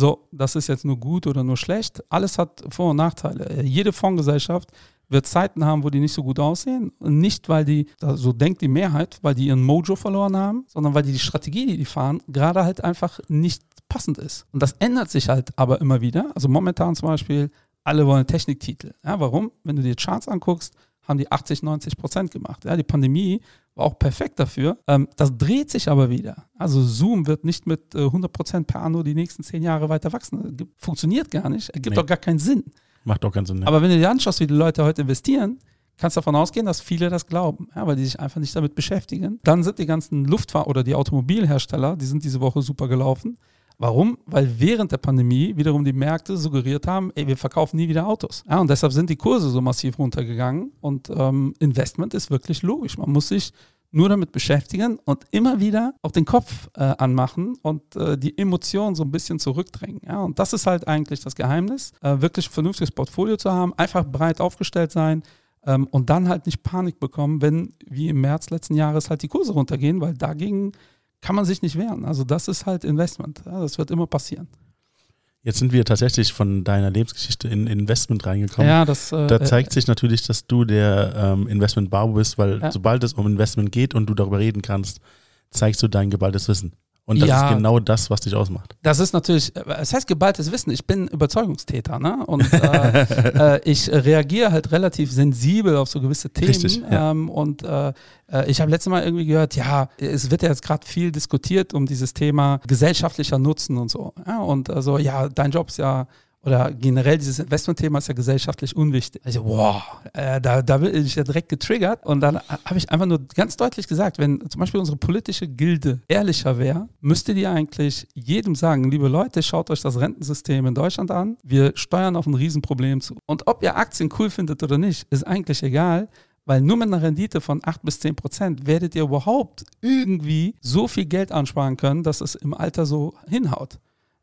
so, das ist jetzt nur gut oder nur schlecht. Alles hat Vor- und Nachteile. Jede Fondsgesellschaft wird Zeiten haben, wo die nicht so gut aussehen. Und nicht, weil die, so denkt die Mehrheit, weil die ihren Mojo verloren haben, sondern weil die die Strategie, die die fahren, gerade halt einfach nicht passend ist. Und das ändert sich halt aber immer wieder. Also momentan zum Beispiel alle wollen Techniktitel. Ja, warum? Wenn du dir Charts anguckst, haben die 80, 90 Prozent gemacht. Ja, die Pandemie war auch perfekt dafür. Ähm, das dreht sich aber wieder. Also Zoom wird nicht mit äh, 100 Prozent per Anno die nächsten zehn Jahre weiter wachsen. Funktioniert gar nicht. Ergibt nee. doch gar keinen Sinn. Macht doch keinen Sinn. Ne? Aber wenn du dir anschaust, wie die Leute heute investieren, kannst du davon ausgehen, dass viele das glauben, ja, weil die sich einfach nicht damit beschäftigen. Dann sind die ganzen Luftfahrt- oder die Automobilhersteller, die sind diese Woche super gelaufen. Warum? Weil während der Pandemie wiederum die Märkte suggeriert haben, ey, wir verkaufen nie wieder Autos. Ja, und deshalb sind die Kurse so massiv runtergegangen. Und ähm, Investment ist wirklich logisch. Man muss sich nur damit beschäftigen und immer wieder auch den Kopf äh, anmachen und äh, die Emotionen so ein bisschen zurückdrängen. Ja, und das ist halt eigentlich das Geheimnis, äh, wirklich ein vernünftiges Portfolio zu haben, einfach breit aufgestellt sein, ähm, und dann halt nicht Panik bekommen, wenn wie im März letzten Jahres halt die Kurse runtergehen, weil dagegen kann man sich nicht wehren. Also das ist halt Investment. Ja, das wird immer passieren. Jetzt sind wir tatsächlich von deiner Lebensgeschichte in Investment reingekommen. Ja, das, äh, da zeigt sich natürlich, dass du der ähm, Investment-Barbo bist, weil ja. sobald es um Investment geht und du darüber reden kannst, zeigst du dein geballtes Wissen. Und das ja, ist genau das, was dich ausmacht. Das ist natürlich, es heißt geballtes Wissen. Ich bin Überzeugungstäter, ne? Und äh, äh, ich reagiere halt relativ sensibel auf so gewisse Themen. Richtig, ja. ähm, und äh, äh ich habe letztes Mal irgendwie gehört, ja, es wird ja jetzt gerade viel diskutiert um dieses Thema gesellschaftlicher Nutzen und so. Ja? Und also, ja, dein Job ist ja oder generell dieses Investmentthema ist ja gesellschaftlich unwichtig. Also, wow, äh, da, da bin ich ja direkt getriggert. Und dann habe ich einfach nur ganz deutlich gesagt, wenn zum Beispiel unsere politische Gilde ehrlicher wäre, müsste die eigentlich jedem sagen, liebe Leute, schaut euch das Rentensystem in Deutschland an. Wir steuern auf ein Riesenproblem zu. Und ob ihr Aktien cool findet oder nicht, ist eigentlich egal. Weil nur mit einer Rendite von 8 bis 10 Prozent werdet ihr überhaupt irgendwie so viel Geld ansparen können, dass es im Alter so hinhaut.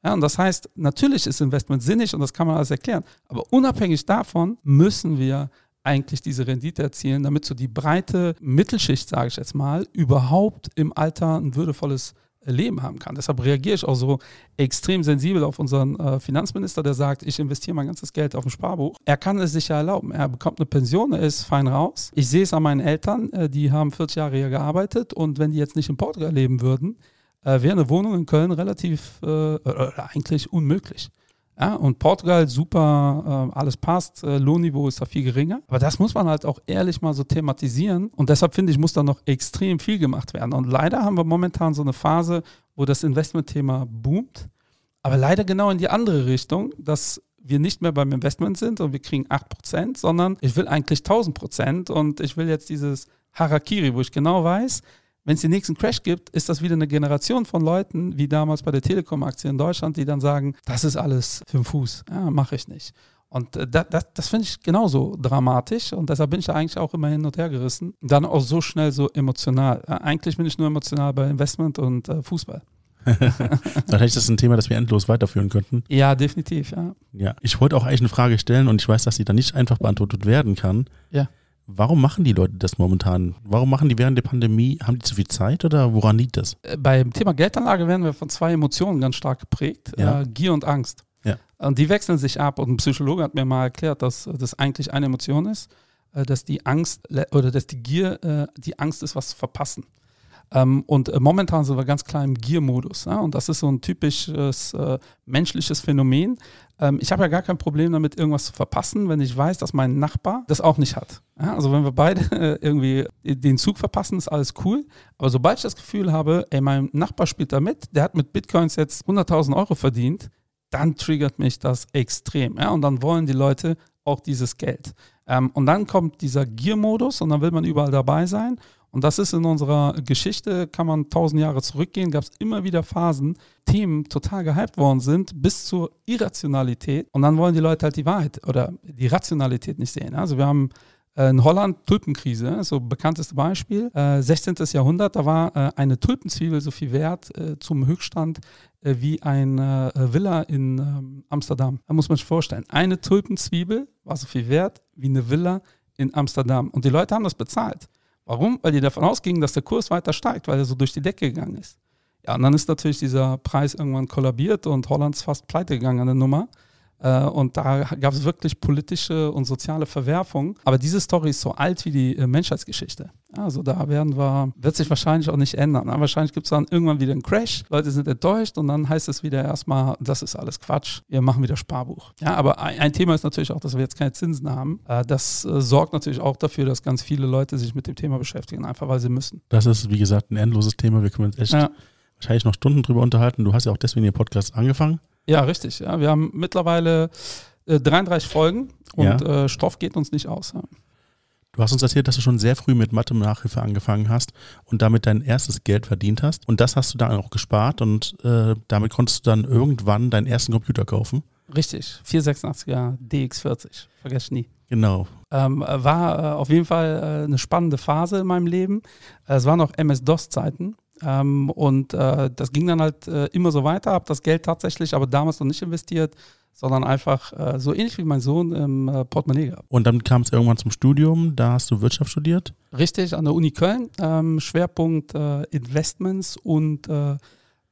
Ja, und das heißt, natürlich ist Investment sinnig und das kann man alles erklären. Aber unabhängig davon müssen wir eigentlich diese Rendite erzielen, damit so die breite Mittelschicht, sage ich jetzt mal, überhaupt im Alter ein würdevolles Leben haben kann. Deshalb reagiere ich auch so extrem sensibel auf unseren äh, Finanzminister, der sagt, ich investiere mein ganzes Geld auf ein Sparbuch. Er kann es sich ja erlauben. Er bekommt eine Pension, er ist fein raus. Ich sehe es an meinen Eltern, äh, die haben 40 Jahre hier gearbeitet und wenn die jetzt nicht in Portugal leben würden, äh, wäre eine Wohnung in Köln relativ, äh, eigentlich unmöglich. Ja, und Portugal, super, äh, alles passt, äh, Lohnniveau ist da viel geringer. Aber das muss man halt auch ehrlich mal so thematisieren. Und deshalb finde ich, muss da noch extrem viel gemacht werden. Und leider haben wir momentan so eine Phase, wo das Investmentthema boomt. Aber leider genau in die andere Richtung, dass wir nicht mehr beim Investment sind und wir kriegen 8%, sondern ich will eigentlich 1000% und ich will jetzt dieses Harakiri, wo ich genau weiß, wenn es den nächsten Crash gibt, ist das wieder eine Generation von Leuten, wie damals bei der Telekom-Aktie in Deutschland, die dann sagen, das ist alles für den Fuß, ja, mache ich nicht. Und äh, das, das, das finde ich genauso dramatisch und deshalb bin ich da eigentlich auch immer hin und her gerissen. Dann auch so schnell so emotional. Ja, eigentlich bin ich nur emotional bei Investment und äh, Fußball. Vielleicht ist das ein Thema, das wir endlos weiterführen könnten. Ja, definitiv, ja. Ja, ich wollte auch eigentlich eine Frage stellen und ich weiß, dass sie da nicht einfach beantwortet werden kann. Ja. Warum machen die Leute das momentan? Warum machen die während der Pandemie? Haben die zu viel Zeit oder woran liegt das? Äh, beim Thema Geldanlage werden wir von zwei Emotionen ganz stark geprägt: ja. äh, Gier und Angst. Ja. Und die wechseln sich ab. Und ein Psychologe hat mir mal erklärt, dass das eigentlich eine Emotion ist, äh, dass die Angst oder dass die Gier äh, die Angst ist, was zu verpassen. Ähm, und äh, momentan sind wir ganz klar im Gier-Modus. Ja? Und das ist so ein typisches äh, menschliches Phänomen. Ähm, ich habe ja gar kein Problem damit, irgendwas zu verpassen, wenn ich weiß, dass mein Nachbar das auch nicht hat. Ja? Also wenn wir beide äh, irgendwie den Zug verpassen, ist alles cool. Aber sobald ich das Gefühl habe, ey, mein Nachbar spielt da mit, der hat mit Bitcoins jetzt 100.000 Euro verdient, dann triggert mich das extrem. Ja? Und dann wollen die Leute auch dieses Geld. Ähm, und dann kommt dieser Gier-Modus und dann will man überall dabei sein. Und das ist in unserer Geschichte, kann man tausend Jahre zurückgehen, gab es immer wieder Phasen, Themen total gehypt worden sind, bis zur Irrationalität. Und dann wollen die Leute halt die Wahrheit oder die Rationalität nicht sehen. Also wir haben äh, in Holland Tulpenkrise, so bekannteste Beispiel. Äh, 16. Jahrhundert, da war äh, eine Tulpenzwiebel so viel wert äh, zum Höchststand äh, wie eine äh, Villa in ähm, Amsterdam. Da muss man sich vorstellen. Eine Tulpenzwiebel war so viel wert wie eine Villa in Amsterdam. Und die Leute haben das bezahlt. Warum? Weil die davon ausgingen, dass der Kurs weiter steigt, weil er so durch die Decke gegangen ist. Ja, und dann ist natürlich dieser Preis irgendwann kollabiert und Holland ist fast pleite gegangen an der Nummer. Äh, und da gab es wirklich politische und soziale Verwerfungen. Aber diese Story ist so alt wie die äh, Menschheitsgeschichte. Also da werden wir, wird sich wahrscheinlich auch nicht ändern. Wahrscheinlich gibt es dann irgendwann wieder einen Crash. Leute sind enttäuscht und dann heißt es wieder erstmal, das ist alles Quatsch. Wir machen wieder Sparbuch. Ja, aber ein Thema ist natürlich auch, dass wir jetzt keine Zinsen haben. Äh, das sorgt natürlich auch dafür, dass ganz viele Leute sich mit dem Thema beschäftigen, einfach weil sie müssen. Das ist, wie gesagt, ein endloses Thema. Wir können uns echt ja. wahrscheinlich noch Stunden drüber unterhalten. Du hast ja auch deswegen den Podcast angefangen. Ja, richtig. Ja. Wir haben mittlerweile äh, 33 Folgen und ja. äh, Stoff geht uns nicht aus. Ja. Du hast uns erzählt, dass du schon sehr früh mit Mathe-Nachhilfe angefangen hast und damit dein erstes Geld verdient hast. Und das hast du dann auch gespart und äh, damit konntest du dann irgendwann deinen ersten Computer kaufen. Richtig, 486er DX40, vergesse ich nie. Genau. Ähm, war äh, auf jeden Fall äh, eine spannende Phase in meinem Leben. es waren noch MS-DOS-Zeiten. Ähm, und äh, das ging dann halt äh, immer so weiter, habe das Geld tatsächlich aber damals noch nicht investiert, sondern einfach äh, so ähnlich wie mein Sohn im äh, Portemonnaie gehabt. Und dann kam es irgendwann zum Studium, da hast du Wirtschaft studiert? Richtig, an der Uni Köln, ähm, Schwerpunkt äh, Investments und äh,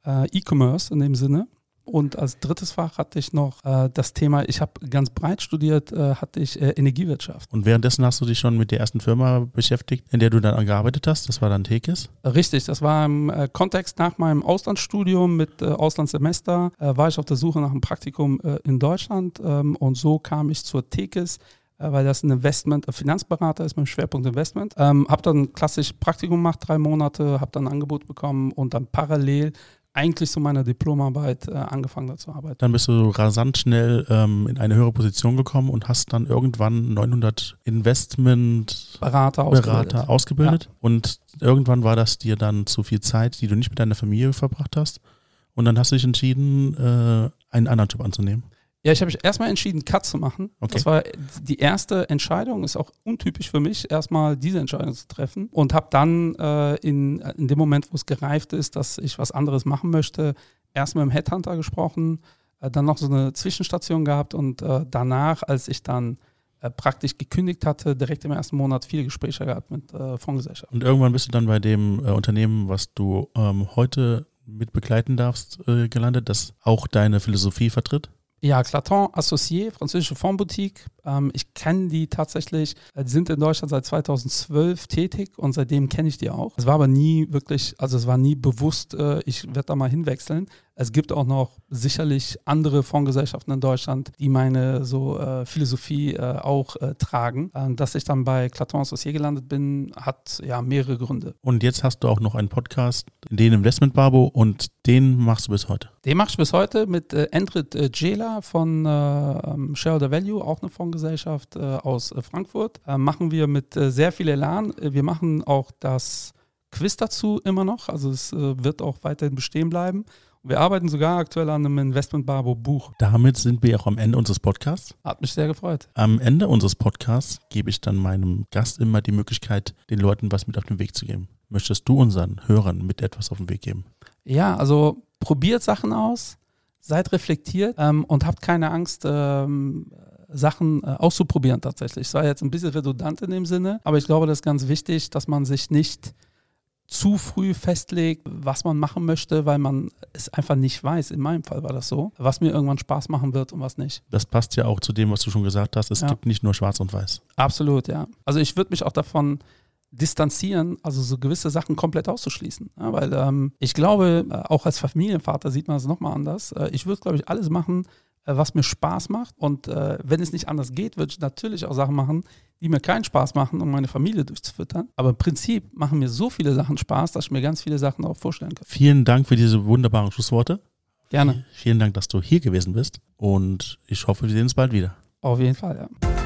E-Commerce in dem Sinne. Und als drittes Fach hatte ich noch äh, das Thema, ich habe ganz breit studiert, äh, hatte ich äh, Energiewirtschaft. Und währenddessen hast du dich schon mit der ersten Firma beschäftigt, in der du dann gearbeitet hast? Das war dann Tekis? Richtig, das war im äh, Kontext nach meinem Auslandsstudium mit äh, Auslandssemester, äh, war ich auf der Suche nach einem Praktikum in Deutschland ähm, und so kam ich zur Tekis weil das ein Investment, ein Finanzberater ist mein Schwerpunkt Investment. Ähm, habe dann klassisch Praktikum gemacht, drei Monate, habe dann ein Angebot bekommen und dann parallel eigentlich zu meiner Diplomarbeit äh, angefangen zu arbeiten. Dann bist du rasant schnell ähm, in eine höhere Position gekommen und hast dann irgendwann 900 Investment Berater ausgebildet. Berater ausgebildet. Ja. Und irgendwann war das dir dann zu viel Zeit, die du nicht mit deiner Familie verbracht hast. Und dann hast du dich entschieden, äh, einen anderen Job anzunehmen. Ja, ich habe mich erstmal entschieden, Cut zu machen. Okay. Das war die erste Entscheidung, ist auch untypisch für mich, erstmal diese Entscheidung zu treffen. Und habe dann äh, in, in dem Moment, wo es gereift ist, dass ich was anderes machen möchte, erstmal mit dem Headhunter gesprochen, äh, dann noch so eine Zwischenstation gehabt und äh, danach, als ich dann äh, praktisch gekündigt hatte, direkt im ersten Monat viele Gespräche gehabt mit äh, Fondsgesellschaften. Und irgendwann bist du dann bei dem äh, Unternehmen, was du ähm, heute mit begleiten darfst, gelandet, das auch deine Philosophie vertritt? Ja, Claton Associé, französische Fondboutique. Ähm, ich kenne die tatsächlich. Äh, die sind in Deutschland seit 2012 tätig und seitdem kenne ich die auch. Es war aber nie wirklich, also es war nie bewusst, äh, ich werde da mal hinwechseln. Es gibt auch noch sicherlich andere Fondsgesellschaften in Deutschland, die meine so äh, Philosophie äh, auch äh, tragen. Ähm, dass ich dann bei Claton Associé gelandet bin, hat ja mehrere Gründe. Und jetzt hast du auch noch einen Podcast, den Investment Babo, und den machst du bis heute. Den machst du bis heute mit äh, Endrit äh, Jela von äh, ähm, Shareholder Value, auch eine Fondsgesellschaft äh, aus Frankfurt. machen wir mit sehr viel Elan. Wir machen auch das Quiz dazu immer noch, also es wird auch weiterhin bestehen bleiben. Wir arbeiten sogar aktuell an einem Investment Barbo Buch. Damit sind wir auch am Ende unseres Podcasts. Hat mich sehr gefreut. Am Ende unseres Podcasts gebe ich dann meinem Gast immer die Möglichkeit, den Leuten was mit auf den Weg zu geben. Möchtest du unseren Hörern mit etwas auf den Weg geben? Ja, also probiert Sachen aus, seid reflektiert ähm, und habt keine Angst, ähm, Sachen äh, auszuprobieren tatsächlich. Es war jetzt ein bisschen redundant in dem Sinne, aber ich glaube, das ist ganz wichtig, dass man sich nicht zu früh festlegt, was man machen möchte, weil man es einfach nicht weiß. In meinem Fall war das so, was mir irgendwann Spaß machen wird und was nicht. Das passt ja auch zu dem, was du schon gesagt hast. Es ja. gibt nicht nur Schwarz und Weiß. Absolut, ja. Also ich würde mich auch davon distanzieren, also so gewisse Sachen komplett auszuschließen. Ja, weil ähm, ich glaube, äh, auch als Familienvater sieht man es nochmal anders. Äh, ich würde, glaube ich, alles machen, was mir Spaß macht. Und äh, wenn es nicht anders geht, würde ich natürlich auch Sachen machen, die mir keinen Spaß machen, um meine Familie durchzufüttern. Aber im Prinzip machen mir so viele Sachen Spaß, dass ich mir ganz viele Sachen auch vorstellen kann. Vielen Dank für diese wunderbaren Schlussworte. Gerne. Vielen Dank, dass du hier gewesen bist und ich hoffe, wir sehen uns bald wieder. Auf jeden Fall, ja.